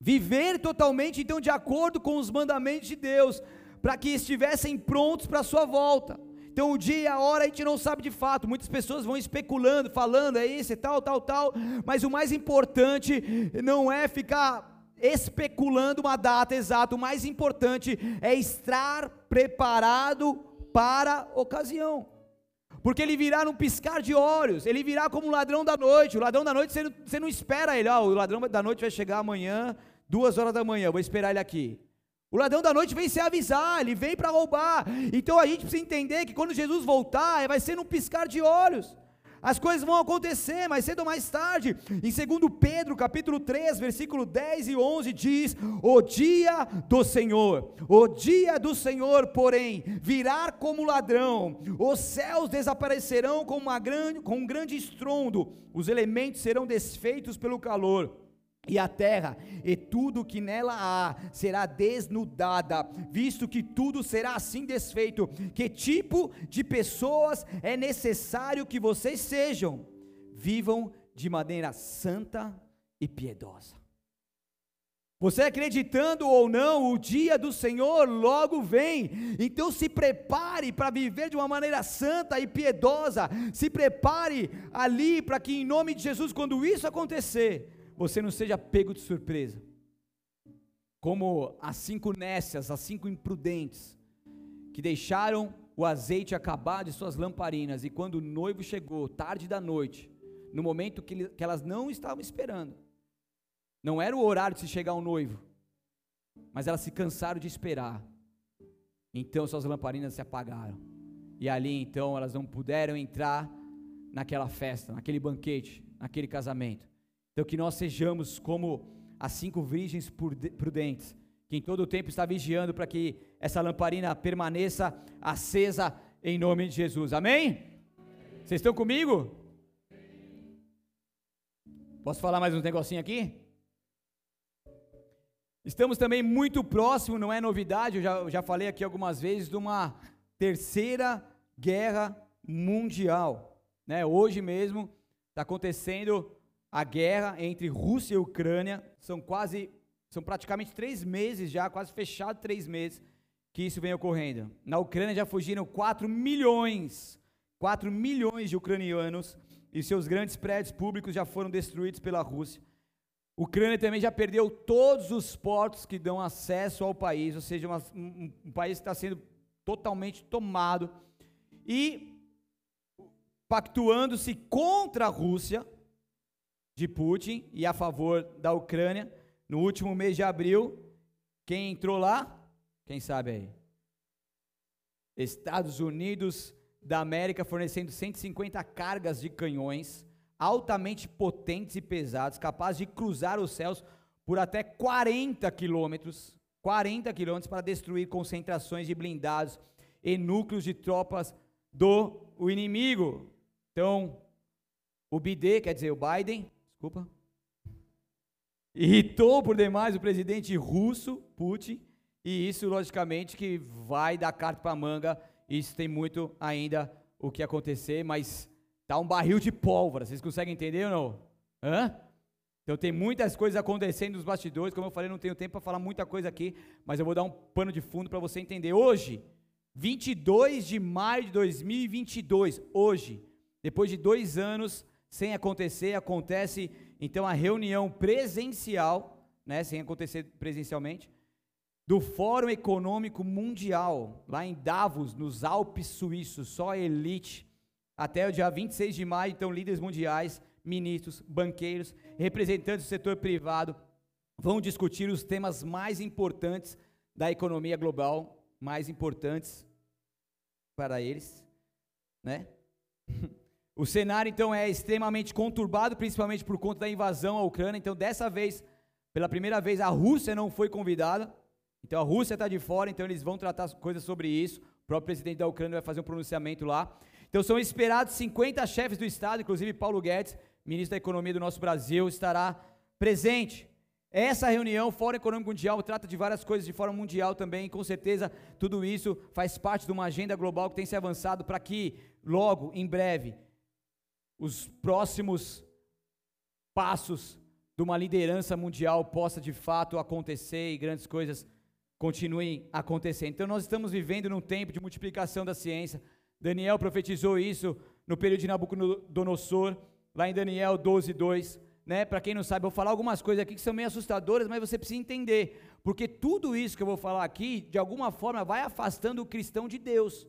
Viver totalmente então de acordo com os mandamentos de Deus, para que estivessem prontos para a sua volta. Então o dia a hora a gente não sabe de fato, muitas pessoas vão especulando, falando, é isso, é tal, tal, tal, mas o mais importante não é ficar especulando uma data exata, o mais importante é estar preparado para a ocasião. Porque ele virá num piscar de olhos, ele virá como um ladrão da noite. O ladrão da noite você não, você não espera ele, ó, o ladrão da noite vai chegar amanhã, duas horas da manhã, vou esperar ele aqui. O ladrão da noite vem se avisar, ele vem para roubar. Então a gente precisa entender que quando Jesus voltar, vai ser num piscar de olhos. As coisas vão acontecer mais cedo ou mais tarde. Em 2 Pedro, capítulo 3, versículo 10 e 11 diz: "O dia do Senhor, o dia do Senhor, porém, virá como ladrão. Os céus desaparecerão com uma grande com um grande estrondo, os elementos serão desfeitos pelo calor." E a terra e tudo que nela há será desnudada, visto que tudo será assim desfeito. Que tipo de pessoas é necessário que vocês sejam? Vivam de maneira santa e piedosa. Você acreditando ou não, o dia do Senhor logo vem. Então se prepare para viver de uma maneira santa e piedosa. Se prepare ali para que em nome de Jesus, quando isso acontecer, você não seja pego de surpresa. Como as cinco nécias, as cinco imprudentes, que deixaram o azeite acabar de suas lamparinas, e quando o noivo chegou, tarde da noite, no momento que, que elas não estavam esperando, não era o horário de se chegar o noivo, mas elas se cansaram de esperar. Então suas lamparinas se apagaram. E ali então elas não puderam entrar naquela festa, naquele banquete, naquele casamento. Então, que nós sejamos como as cinco virgens prudentes, que em todo o tempo está vigiando para que essa lamparina permaneça acesa em nome de Jesus. Amém? Vocês estão comigo? Posso falar mais um negocinho aqui? Estamos também muito próximo, não é novidade, eu já, já falei aqui algumas vezes, de uma terceira guerra mundial. Né? Hoje mesmo está acontecendo a guerra entre Rússia e Ucrânia. São quase, são praticamente três meses já, quase fechado três meses que isso vem ocorrendo. Na Ucrânia já fugiram 4 milhões, 4 milhões de ucranianos e seus grandes prédios públicos já foram destruídos pela Rússia. A Ucrânia também já perdeu todos os portos que dão acesso ao país, ou seja, uma, um, um país que está sendo totalmente tomado e pactuando-se contra a Rússia, de Putin e a favor da Ucrânia. No último mês de abril, quem entrou lá? Quem sabe aí? Estados Unidos da América fornecendo 150 cargas de canhões altamente potentes e pesados, capazes de cruzar os céus por até 40 quilômetros, 40 quilômetros para destruir concentrações de blindados e núcleos de tropas do inimigo. Então, o BD, quer dizer, o Biden, Desculpa. Irritou por demais o presidente russo, Putin, e isso, logicamente, que vai dar carta para manga. Isso tem muito ainda o que acontecer, mas tá um barril de pólvora. Vocês conseguem entender ou não? Hã? Então tem muitas coisas acontecendo nos bastidores. Como eu falei, não tenho tempo para falar muita coisa aqui, mas eu vou dar um pano de fundo para você entender. Hoje, 22 de maio de 2022, hoje, depois de dois anos sem acontecer, acontece, então a reunião presencial, né, sem acontecer presencialmente, do Fórum Econômico Mundial, lá em Davos, nos Alpes Suíços, só elite, até o dia 26 de maio, então líderes mundiais, ministros, banqueiros, representantes do setor privado vão discutir os temas mais importantes da economia global, mais importantes para eles, né? O cenário então é extremamente conturbado, principalmente por conta da invasão à Ucrânia. Então, dessa vez, pela primeira vez, a Rússia não foi convidada. Então, a Rússia está de fora, então eles vão tratar coisas sobre isso. O próprio presidente da Ucrânia vai fazer um pronunciamento lá. Então, são esperados 50 chefes do Estado, inclusive Paulo Guedes, ministro da Economia do nosso Brasil, estará presente. Essa reunião, Fórum Econômico Mundial, trata de várias coisas de forma mundial também, com certeza tudo isso faz parte de uma agenda global que tem se avançado para que, logo, em breve, os próximos passos de uma liderança mundial possa de fato acontecer e grandes coisas continuem acontecendo. Então nós estamos vivendo num tempo de multiplicação da ciência. Daniel profetizou isso no período de Nabucodonosor, lá em Daniel 12, 2 né? Para quem não sabe, eu vou falar algumas coisas aqui que são meio assustadoras, mas você precisa entender, porque tudo isso que eu vou falar aqui, de alguma forma, vai afastando o cristão de Deus,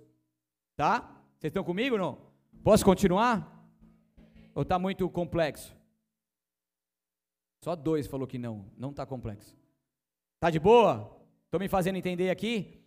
tá? Vocês estão comigo não? Posso continuar? Ou está muito complexo? Só dois falou que não, não está complexo. Tá de boa? Estou me fazendo entender aqui?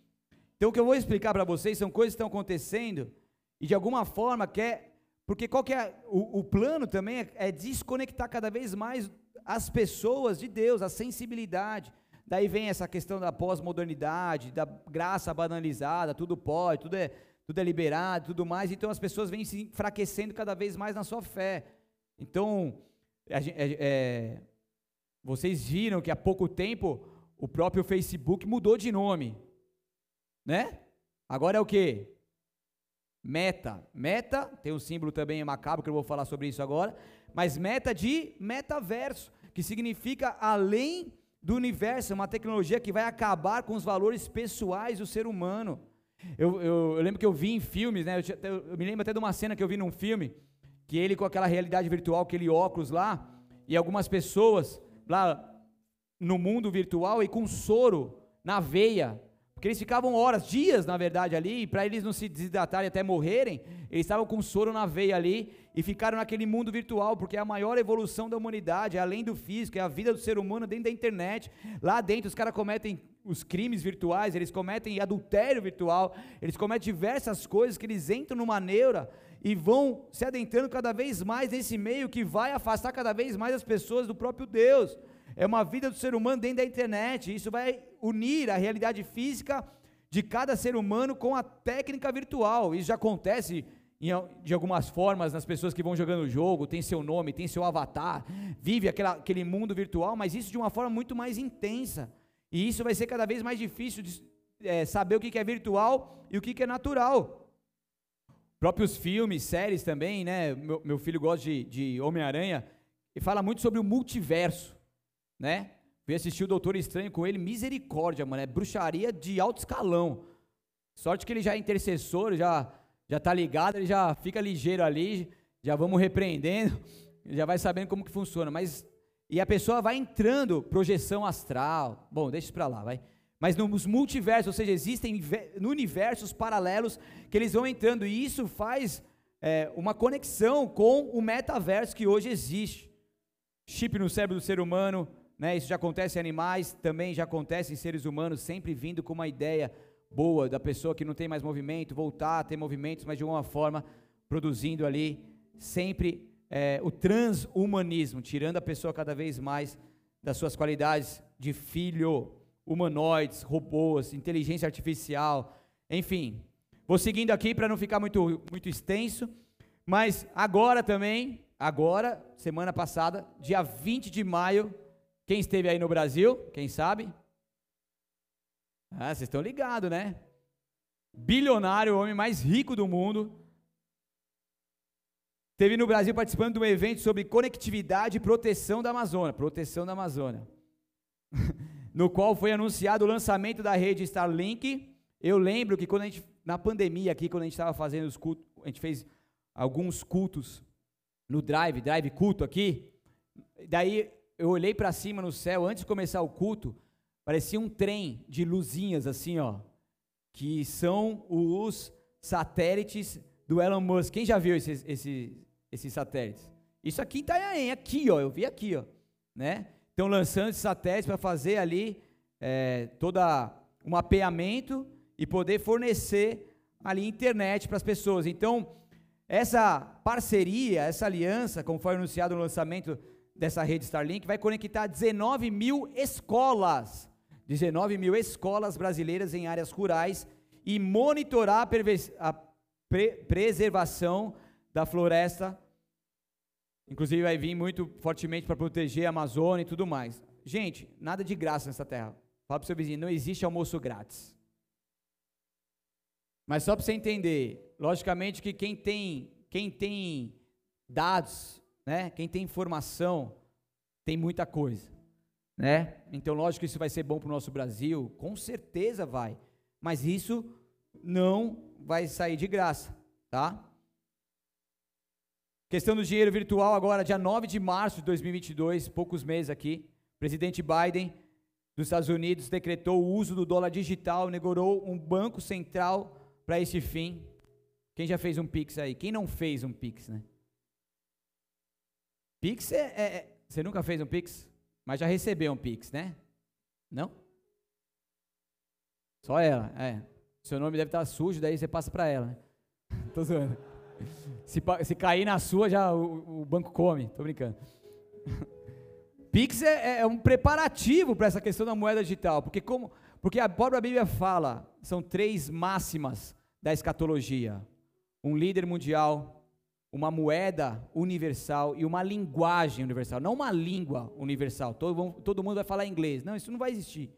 Então o que eu vou explicar para vocês são coisas que estão acontecendo e de alguma forma quer porque qual que é o, o plano também é, é, desconectar cada vez mais as pessoas de Deus, a sensibilidade. Daí vem essa questão da pós-modernidade, da graça banalizada, tudo pode, tudo é, tudo é liberado, tudo mais. Então as pessoas vêm se enfraquecendo cada vez mais na sua fé. Então, é, é, vocês viram que há pouco tempo o próprio Facebook mudou de nome, né? Agora é o que? Meta. Meta, tem um símbolo também macabro, que eu vou falar sobre isso agora, mas meta de metaverso, que significa além do universo, uma tecnologia que vai acabar com os valores pessoais do ser humano. Eu, eu, eu lembro que eu vi em filmes, né? Eu, eu, me lembro até de uma cena que eu vi num filme, que ele com aquela realidade virtual, aquele óculos lá, e algumas pessoas lá no mundo virtual e com soro na veia, porque eles ficavam horas, dias, na verdade, ali, e para eles não se desidratarem até morrerem, eles estavam com soro na veia ali e ficaram naquele mundo virtual, porque é a maior evolução da humanidade, é além do físico, é a vida do ser humano dentro da internet. Lá dentro os caras cometem os crimes virtuais, eles cometem adultério virtual, eles cometem diversas coisas que eles entram numa neura e vão se adentrando cada vez mais nesse meio que vai afastar cada vez mais as pessoas do próprio Deus é uma vida do ser humano dentro da internet. Isso vai unir a realidade física de cada ser humano com a técnica virtual. Isso já acontece em, de algumas formas nas pessoas que vão jogando o jogo, tem seu nome, tem seu avatar, vive aquela, aquele mundo virtual, mas isso de uma forma muito mais intensa. E isso vai ser cada vez mais difícil de é, saber o que é virtual e o que é natural. Próprios filmes, séries também, né? Meu, meu filho gosta de, de Homem-Aranha e fala muito sobre o multiverso né? Fui assistir o Doutor Estranho com ele, misericórdia, mano, é bruxaria de alto escalão. Sorte que ele já é intercessor, já já tá ligado, ele já fica ligeiro ali, já vamos repreendendo, já vai sabendo como que funciona, mas e a pessoa vai entrando projeção astral. Bom, deixa isso para lá, vai. Mas nos multiversos, ou seja, existem universos paralelos que eles vão entrando e isso faz é, uma conexão com o metaverso que hoje existe. Chip no cérebro do ser humano, né? Isso já acontece em animais, também já acontece em seres humanos, sempre vindo com uma ideia boa da pessoa que não tem mais movimento, voltar a ter movimentos, mas de alguma forma produzindo ali sempre é, o transhumanismo, tirando a pessoa cada vez mais das suas qualidades de filho, humanoides, robôs, inteligência artificial, enfim. Vou seguindo aqui para não ficar muito, muito extenso, mas agora também, agora, semana passada, dia 20 de maio, quem esteve aí no Brasil? Quem sabe? Ah, vocês estão ligados, né? Bilionário, o homem mais rico do mundo. Esteve no Brasil participando de um evento sobre conectividade e proteção da Amazônia. Proteção da Amazônia. no qual foi anunciado o lançamento da rede Starlink. Eu lembro que quando a gente, na pandemia aqui, quando a gente estava fazendo os cultos, a gente fez alguns cultos no Drive, Drive culto aqui. Daí eu olhei para cima no céu, antes de começar o culto, parecia um trem de luzinhas assim, ó, que são os satélites do Elon Musk. Quem já viu esses, esses, esses satélites? Isso aqui em Itanhaém, aqui, ó, eu vi aqui, ó, né? Estão lançando esses satélites para fazer ali é, toda um mapeamento e poder fornecer ali internet para as pessoas. Então, essa parceria, essa aliança, como foi anunciado no lançamento dessa rede Starlink, vai conectar 19 mil escolas, 19 mil escolas brasileiras em áreas rurais e monitorar a, a pre preservação da floresta. Inclusive vai vir muito fortemente para proteger a Amazônia e tudo mais. Gente, nada de graça nessa terra. Fala para o seu vizinho, não existe almoço grátis. Mas só para você entender, logicamente que quem tem, quem tem dados, né, quem tem informação, tem muita coisa, né? Então, lógico que isso vai ser bom para o nosso Brasil, com certeza vai. Mas isso não vai sair de graça, tá? Questão do dinheiro virtual agora, dia 9 de março de 2022, poucos meses aqui, presidente Biden dos Estados Unidos decretou o uso do dólar digital, negociou um banco central para esse fim. Quem já fez um Pix aí? Quem não fez um Pix, né? Pix é, é, é, Você nunca fez um Pix? Mas já recebeu um Pix, né? Não? Só ela, é. Seu nome deve estar sujo, daí você passa para ela. Né? Tô zoando. Se, se cair na sua, já o, o banco come. Tô brincando. Pix é, é, um preparativo para essa questão da moeda digital, porque como, porque a própria Bíblia fala, são três máximas da escatologia: um líder mundial, uma moeda universal e uma linguagem universal. Não uma língua universal. Todo, todo mundo vai falar inglês. Não, isso não vai existir.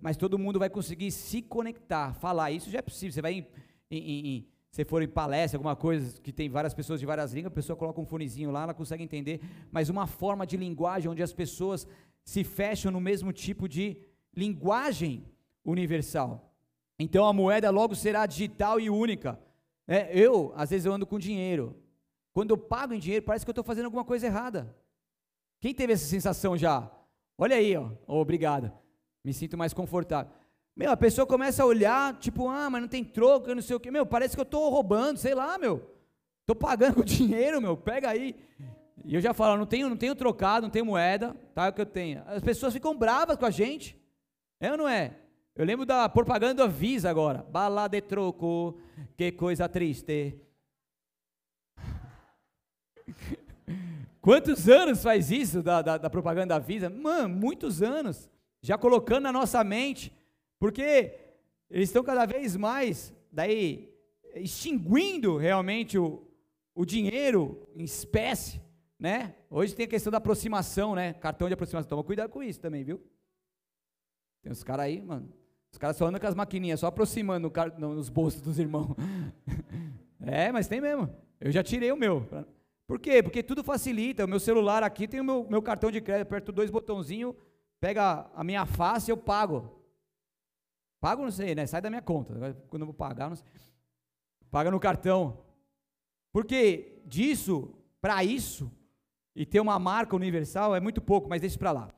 Mas todo mundo vai conseguir se conectar, falar. Isso já é possível. Você vai em, em, em se for em palestra, alguma coisa que tem várias pessoas de várias línguas, a pessoa coloca um fonezinho lá, ela consegue entender, mas uma forma de linguagem onde as pessoas se fecham no mesmo tipo de linguagem universal. Então a moeda logo será digital e única. É, eu, às vezes, eu ando com dinheiro. Quando eu pago em dinheiro, parece que eu estou fazendo alguma coisa errada. Quem teve essa sensação já? Olha aí, ó. Oh, obrigado. Me sinto mais confortável. Meu, a pessoa começa a olhar, tipo, ah, mas não tem troco, eu não sei o quê. Meu, parece que eu estou roubando, sei lá, meu. Estou pagando com dinheiro, meu, pega aí. E eu já falo, não tenho, não tenho trocado, não tenho moeda, tá? É o que eu tenho. As pessoas ficam bravas com a gente. É ou não é? Eu lembro da propaganda da Visa agora. Bala de troco, que coisa triste. Quantos anos faz isso da, da, da propaganda da Visa? Mano, muitos anos. Já colocando na nossa mente porque eles estão cada vez mais daí extinguindo realmente o, o dinheiro em espécie, né? Hoje tem a questão da aproximação, né? Cartão de aproximação. Toma cuidado com isso também, viu? Tem uns caras aí, mano. Os caras só andam com as maquininhas, só aproximando no, nos bolsos dos irmãos. é, mas tem mesmo. Eu já tirei o meu. Por quê? Porque tudo facilita. O meu celular aqui tem o meu, meu cartão de crédito, aperto dois botãozinhos, pega a minha face e eu pago. Pago, não sei, né? Sai da minha conta. Quando eu vou pagar, não sei. Paga no cartão. Porque disso, para isso, e ter uma marca universal é muito pouco, mas deixa para lá.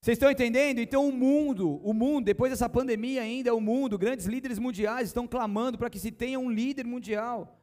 Vocês estão entendendo? Então o mundo, o mundo, depois dessa pandemia ainda, o mundo, grandes líderes mundiais estão clamando para que se tenha um líder mundial.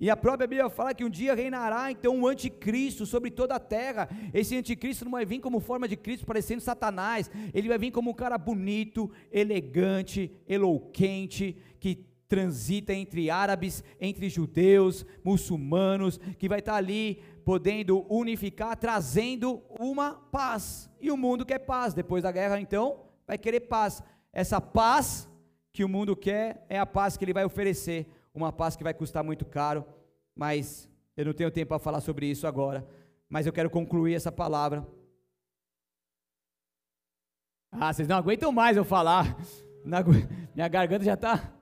E a própria Bíblia fala que um dia reinará então um anticristo sobre toda a terra. Esse anticristo não vai vir como forma de Cristo parecendo Satanás, ele vai vir como um cara bonito, elegante, eloquente, que transita entre árabes, entre judeus, muçulmanos, que vai estar ali podendo unificar, trazendo uma paz. E o mundo quer paz. Depois da guerra, então, vai querer paz. Essa paz que o mundo quer é a paz que ele vai oferecer uma paz que vai custar muito caro, mas eu não tenho tempo para falar sobre isso agora. Mas eu quero concluir essa palavra. Ah, vocês não aguentam mais eu falar. minha garganta já está.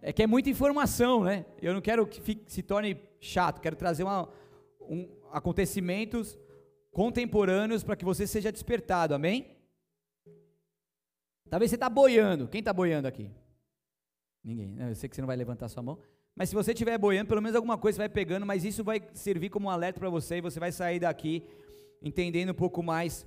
É que é muita informação, né? Eu não quero que fique, se torne chato. Quero trazer uma, um, acontecimentos contemporâneos para que você seja despertado. Amém? Talvez você está boiando. Quem está boiando aqui? Ninguém. Eu sei que você não vai levantar sua mão. Mas se você estiver boiando, pelo menos alguma coisa você vai pegando, mas isso vai servir como um alerta para você e você vai sair daqui entendendo um pouco mais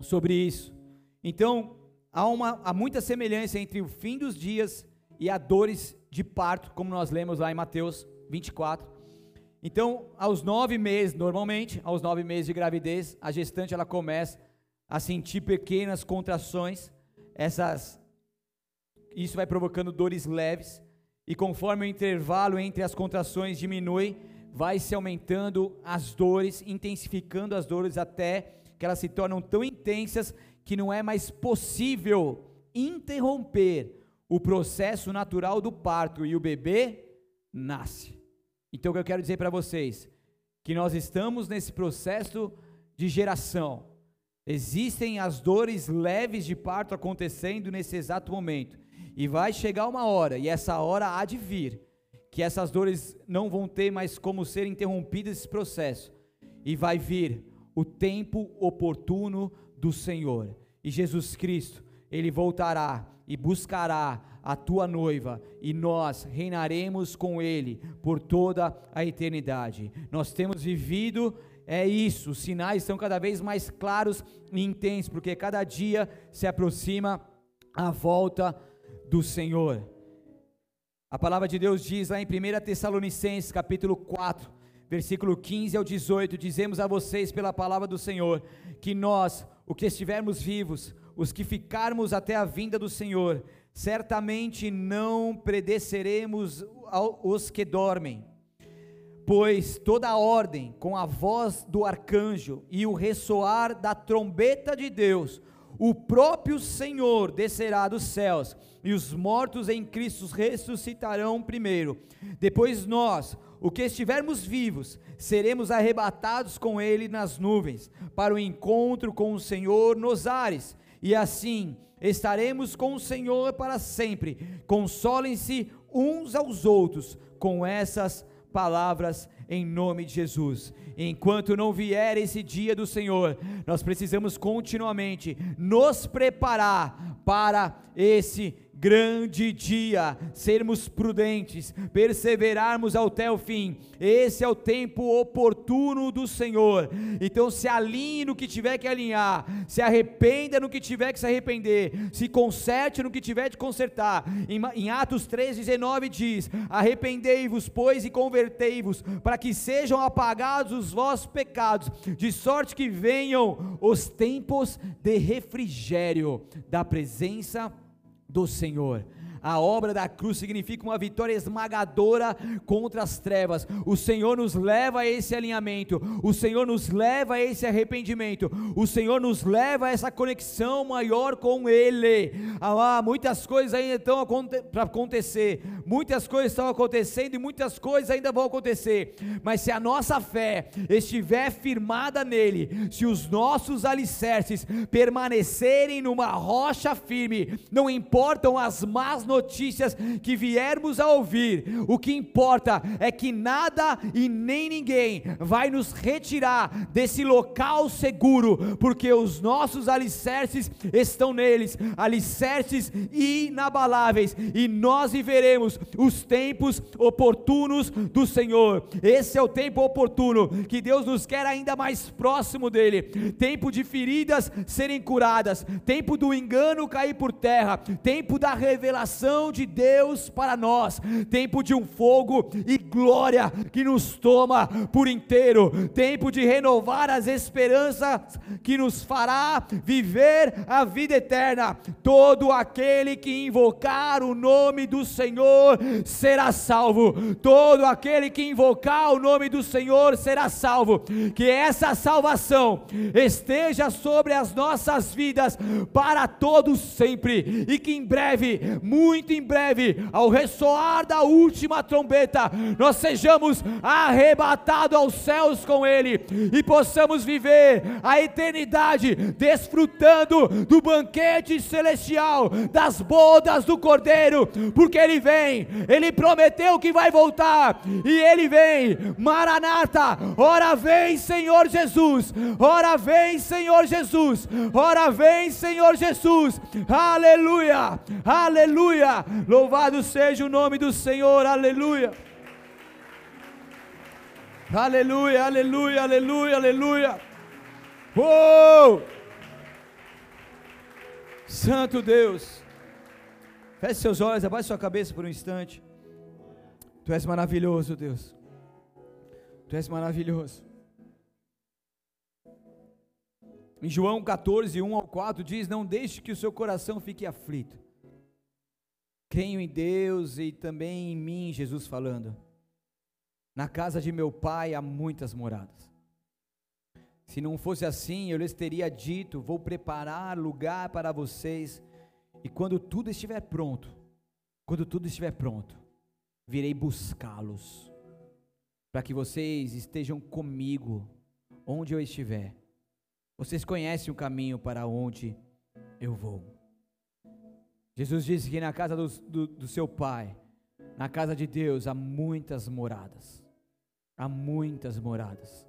sobre isso. Então, há, uma, há muita semelhança entre o fim dos dias e a dores de parto, como nós lemos lá em Mateus 24. Então, aos nove meses, normalmente, aos nove meses de gravidez, a gestante ela começa a sentir pequenas contrações, essas, isso vai provocando dores leves, e conforme o intervalo entre as contrações diminui, vai se aumentando as dores, intensificando as dores até que elas se tornam tão intensas que não é mais possível interromper o processo natural do parto e o bebê nasce. Então o que eu quero dizer para vocês, que nós estamos nesse processo de geração. Existem as dores leves de parto acontecendo nesse exato momento. E vai chegar uma hora, e essa hora há de vir, que essas dores não vão ter mais como ser interrompidas esse processo. E vai vir o tempo oportuno do Senhor. E Jesus Cristo, ele voltará e buscará a tua noiva, e nós reinaremos com ele por toda a eternidade. Nós temos vivido é isso, os sinais estão cada vez mais claros e intensos, porque cada dia se aproxima a volta do Senhor. A palavra de Deus diz lá em 1 Tessalonicenses, capítulo 4, versículo 15 ao 18: Dizemos a vocês pela palavra do Senhor, que nós, o que estivermos vivos, os que ficarmos até a vinda do Senhor, certamente não predeceremos os que dormem. Pois toda a ordem, com a voz do arcanjo e o ressoar da trombeta de Deus, o próprio Senhor descerá dos céus, e os mortos em Cristo ressuscitarão primeiro. Depois nós, o que estivermos vivos, seremos arrebatados com Ele nas nuvens, para o encontro com o Senhor nos ares, e assim estaremos com o Senhor para sempre. Consolem-se uns aos outros com essas palavras em nome de Jesus. Enquanto não vier esse dia do Senhor, nós precisamos continuamente nos preparar para esse grande dia, sermos prudentes, perseverarmos até o fim. Esse é o tempo oportuno do Senhor. Então se alinhe no que tiver que alinhar, se arrependa no que tiver que se arrepender, se conserte no que tiver de consertar. Em, em Atos 3:19 diz: Arrependei-vos, pois, e convertei-vos, para que sejam apagados os vossos pecados, de sorte que venham os tempos de refrigério da presença do Senhor. A obra da cruz significa uma vitória esmagadora contra as trevas. O Senhor nos leva a esse alinhamento, o Senhor nos leva a esse arrependimento, o Senhor nos leva a essa conexão maior com Ele. Ah, muitas coisas ainda estão para acontecer, muitas coisas estão acontecendo e muitas coisas ainda vão acontecer, mas se a nossa fé estiver firmada nele, se os nossos alicerces permanecerem numa rocha firme, não importam as más notícias que viermos a ouvir, o que importa é que nada e nem ninguém vai nos retirar desse local seguro, porque os nossos alicerces estão neles, alicerces inabaláveis, e nós viveremos os tempos oportunos do Senhor. Esse é o tempo oportuno que Deus nos quer ainda mais próximo dele. Tempo de feridas serem curadas, tempo do engano cair por terra, tempo da revelação de Deus para nós, tempo de um fogo e glória que nos toma por inteiro, tempo de renovar as esperanças que nos fará viver a vida eterna. Todo aquele que invocar o nome do Senhor será salvo, todo aquele que invocar o nome do Senhor será salvo. Que essa salvação esteja sobre as nossas vidas para todos sempre e que em breve, muito muito em breve, ao ressoar da última trombeta, nós sejamos arrebatados aos céus com Ele e possamos viver a eternidade desfrutando do banquete celestial, das bodas do Cordeiro, porque Ele vem, Ele prometeu que vai voltar e Ele vem, Maranata, ora vem Senhor Jesus, ora vem Senhor Jesus, ora vem Senhor Jesus, aleluia, aleluia aleluia. Louvado seja o nome do Senhor, aleluia. Aleluia, aleluia, aleluia, aleluia. Oh! Santo Deus. Feche seus olhos, abaixe sua cabeça por um instante. Tu és maravilhoso, Deus. Tu és maravilhoso. Em João 14, 1 ao 4 diz: Não deixe que o seu coração fique aflito. Creio em Deus e também em mim, Jesus falando. Na casa de meu pai há muitas moradas. Se não fosse assim, eu lhes teria dito: Vou preparar lugar para vocês, e quando tudo estiver pronto, quando tudo estiver pronto, virei buscá-los, para que vocês estejam comigo onde eu estiver. Vocês conhecem o caminho para onde eu vou. Jesus disse que na casa do, do, do seu Pai, na casa de Deus, há muitas moradas. Há muitas moradas.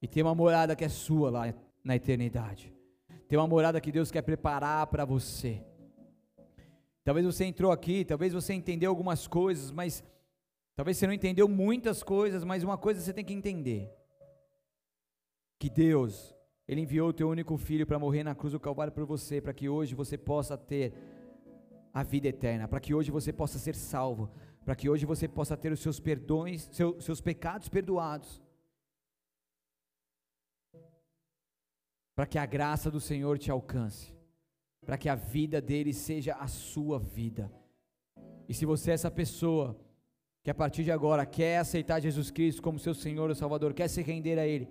E tem uma morada que é sua lá na eternidade. Tem uma morada que Deus quer preparar para você. Talvez você entrou aqui, talvez você entendeu algumas coisas, mas talvez você não entendeu muitas coisas, mas uma coisa você tem que entender: que Deus, Ele enviou o teu único filho para morrer na cruz do Calvário por você, para que hoje você possa ter a vida eterna, para que hoje você possa ser salvo, para que hoje você possa ter os seus perdões, seu, seus pecados perdoados. para que a graça do Senhor te alcance, para que a vida dele seja a sua vida. E se você é essa pessoa que a partir de agora quer aceitar Jesus Cristo como seu Senhor e Salvador, quer se render a Ele,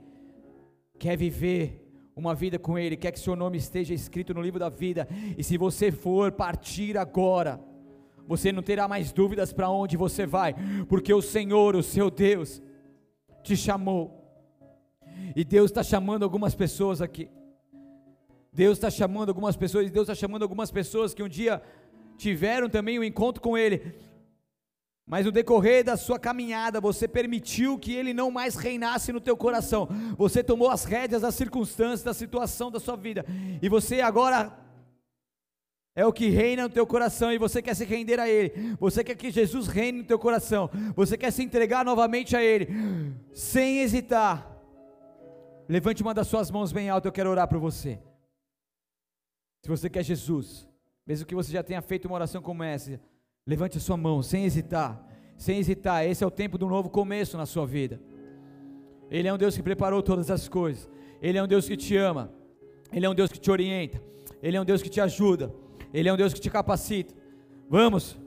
quer viver uma vida com Ele, quer que seu nome esteja escrito no livro da vida, e se você for partir agora, você não terá mais dúvidas para onde você vai, porque o Senhor, o seu Deus, te chamou. E Deus está chamando algumas pessoas aqui. Deus está chamando algumas pessoas, e Deus está chamando algumas pessoas que um dia tiveram também um encontro com Ele, mas no decorrer da sua caminhada, você permitiu que Ele não mais reinasse no teu coração, você tomou as rédeas das circunstâncias, da situação da sua vida, e você agora é o que reina no teu coração e você quer se render a Ele, você quer que Jesus reine no teu coração, você quer se entregar novamente a Ele, sem hesitar. Levante uma das suas mãos bem alto, eu quero orar por você. Se você quer Jesus, mesmo que você já tenha feito uma oração como essa, levante a sua mão, sem hesitar, sem hesitar. Esse é o tempo do novo começo na sua vida. Ele é um Deus que preparou todas as coisas. Ele é um Deus que te ama. Ele é um Deus que te orienta. Ele é um Deus que te ajuda. Ele é um Deus que te capacita. Vamos,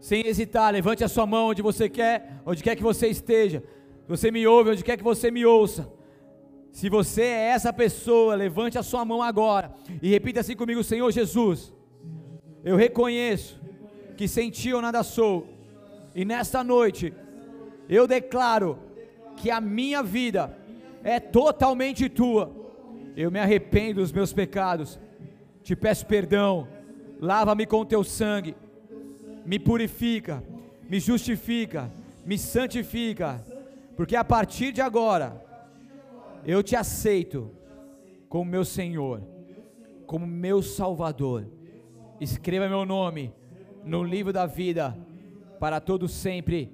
sem hesitar, levante a sua mão onde você quer, onde quer que você esteja. Você me ouve, onde quer que você me ouça. Se você é essa pessoa, levante a sua mão agora e repita assim comigo: Senhor Jesus, eu reconheço que sem ti eu nada sou, e nesta noite eu declaro que a minha vida é totalmente tua. Eu me arrependo dos meus pecados, te peço perdão, lava-me com teu sangue, me purifica, me justifica, me santifica, porque a partir de agora eu te aceito como meu Senhor, como meu Salvador. Escreva meu nome no livro da vida para todo sempre.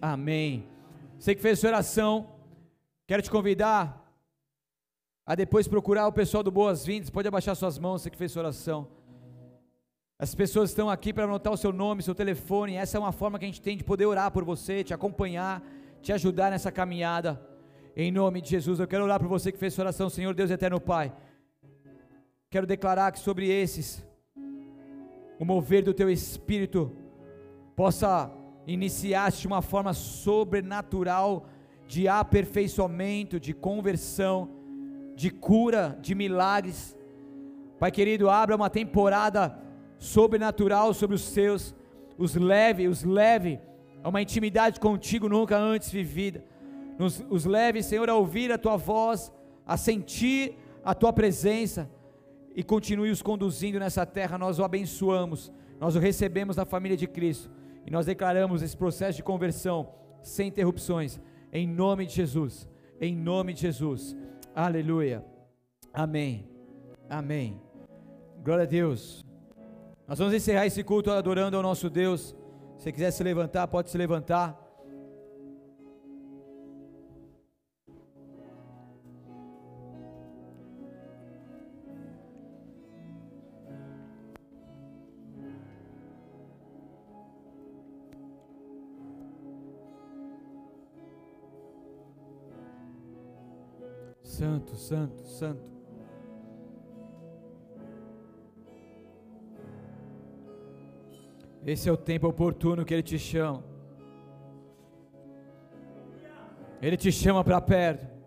Amém. Você que fez essa oração, quero te convidar a depois procurar o pessoal do Boas-Vindas. Pode abaixar suas mãos, você que fez essa oração. As pessoas estão aqui para anotar o seu nome, seu telefone. Essa é uma forma que a gente tem de poder orar por você, te acompanhar, te ajudar nessa caminhada. Em nome de Jesus, eu quero orar para você que fez essa oração, Senhor Deus Eterno Pai. Quero declarar que sobre esses, o mover do Teu Espírito possa iniciar-se de uma forma sobrenatural de aperfeiçoamento, de conversão, de cura, de milagres. Pai querido, abra uma temporada sobrenatural sobre os seus, os leve, os leve a uma intimidade contigo nunca antes vivida nos, os leve, Senhor, a ouvir a tua voz, a sentir a tua presença e continue os conduzindo nessa terra. Nós o abençoamos, nós o recebemos na família de Cristo e nós declaramos esse processo de conversão sem interrupções, em nome de Jesus. Em nome de Jesus. Aleluia. Amém. Amém. Glória a Deus. Nós vamos encerrar esse culto adorando ao nosso Deus. Se quiser se levantar, pode se levantar. Santo, santo, santo. Esse é o tempo oportuno que Ele te chama. Ele te chama para perto.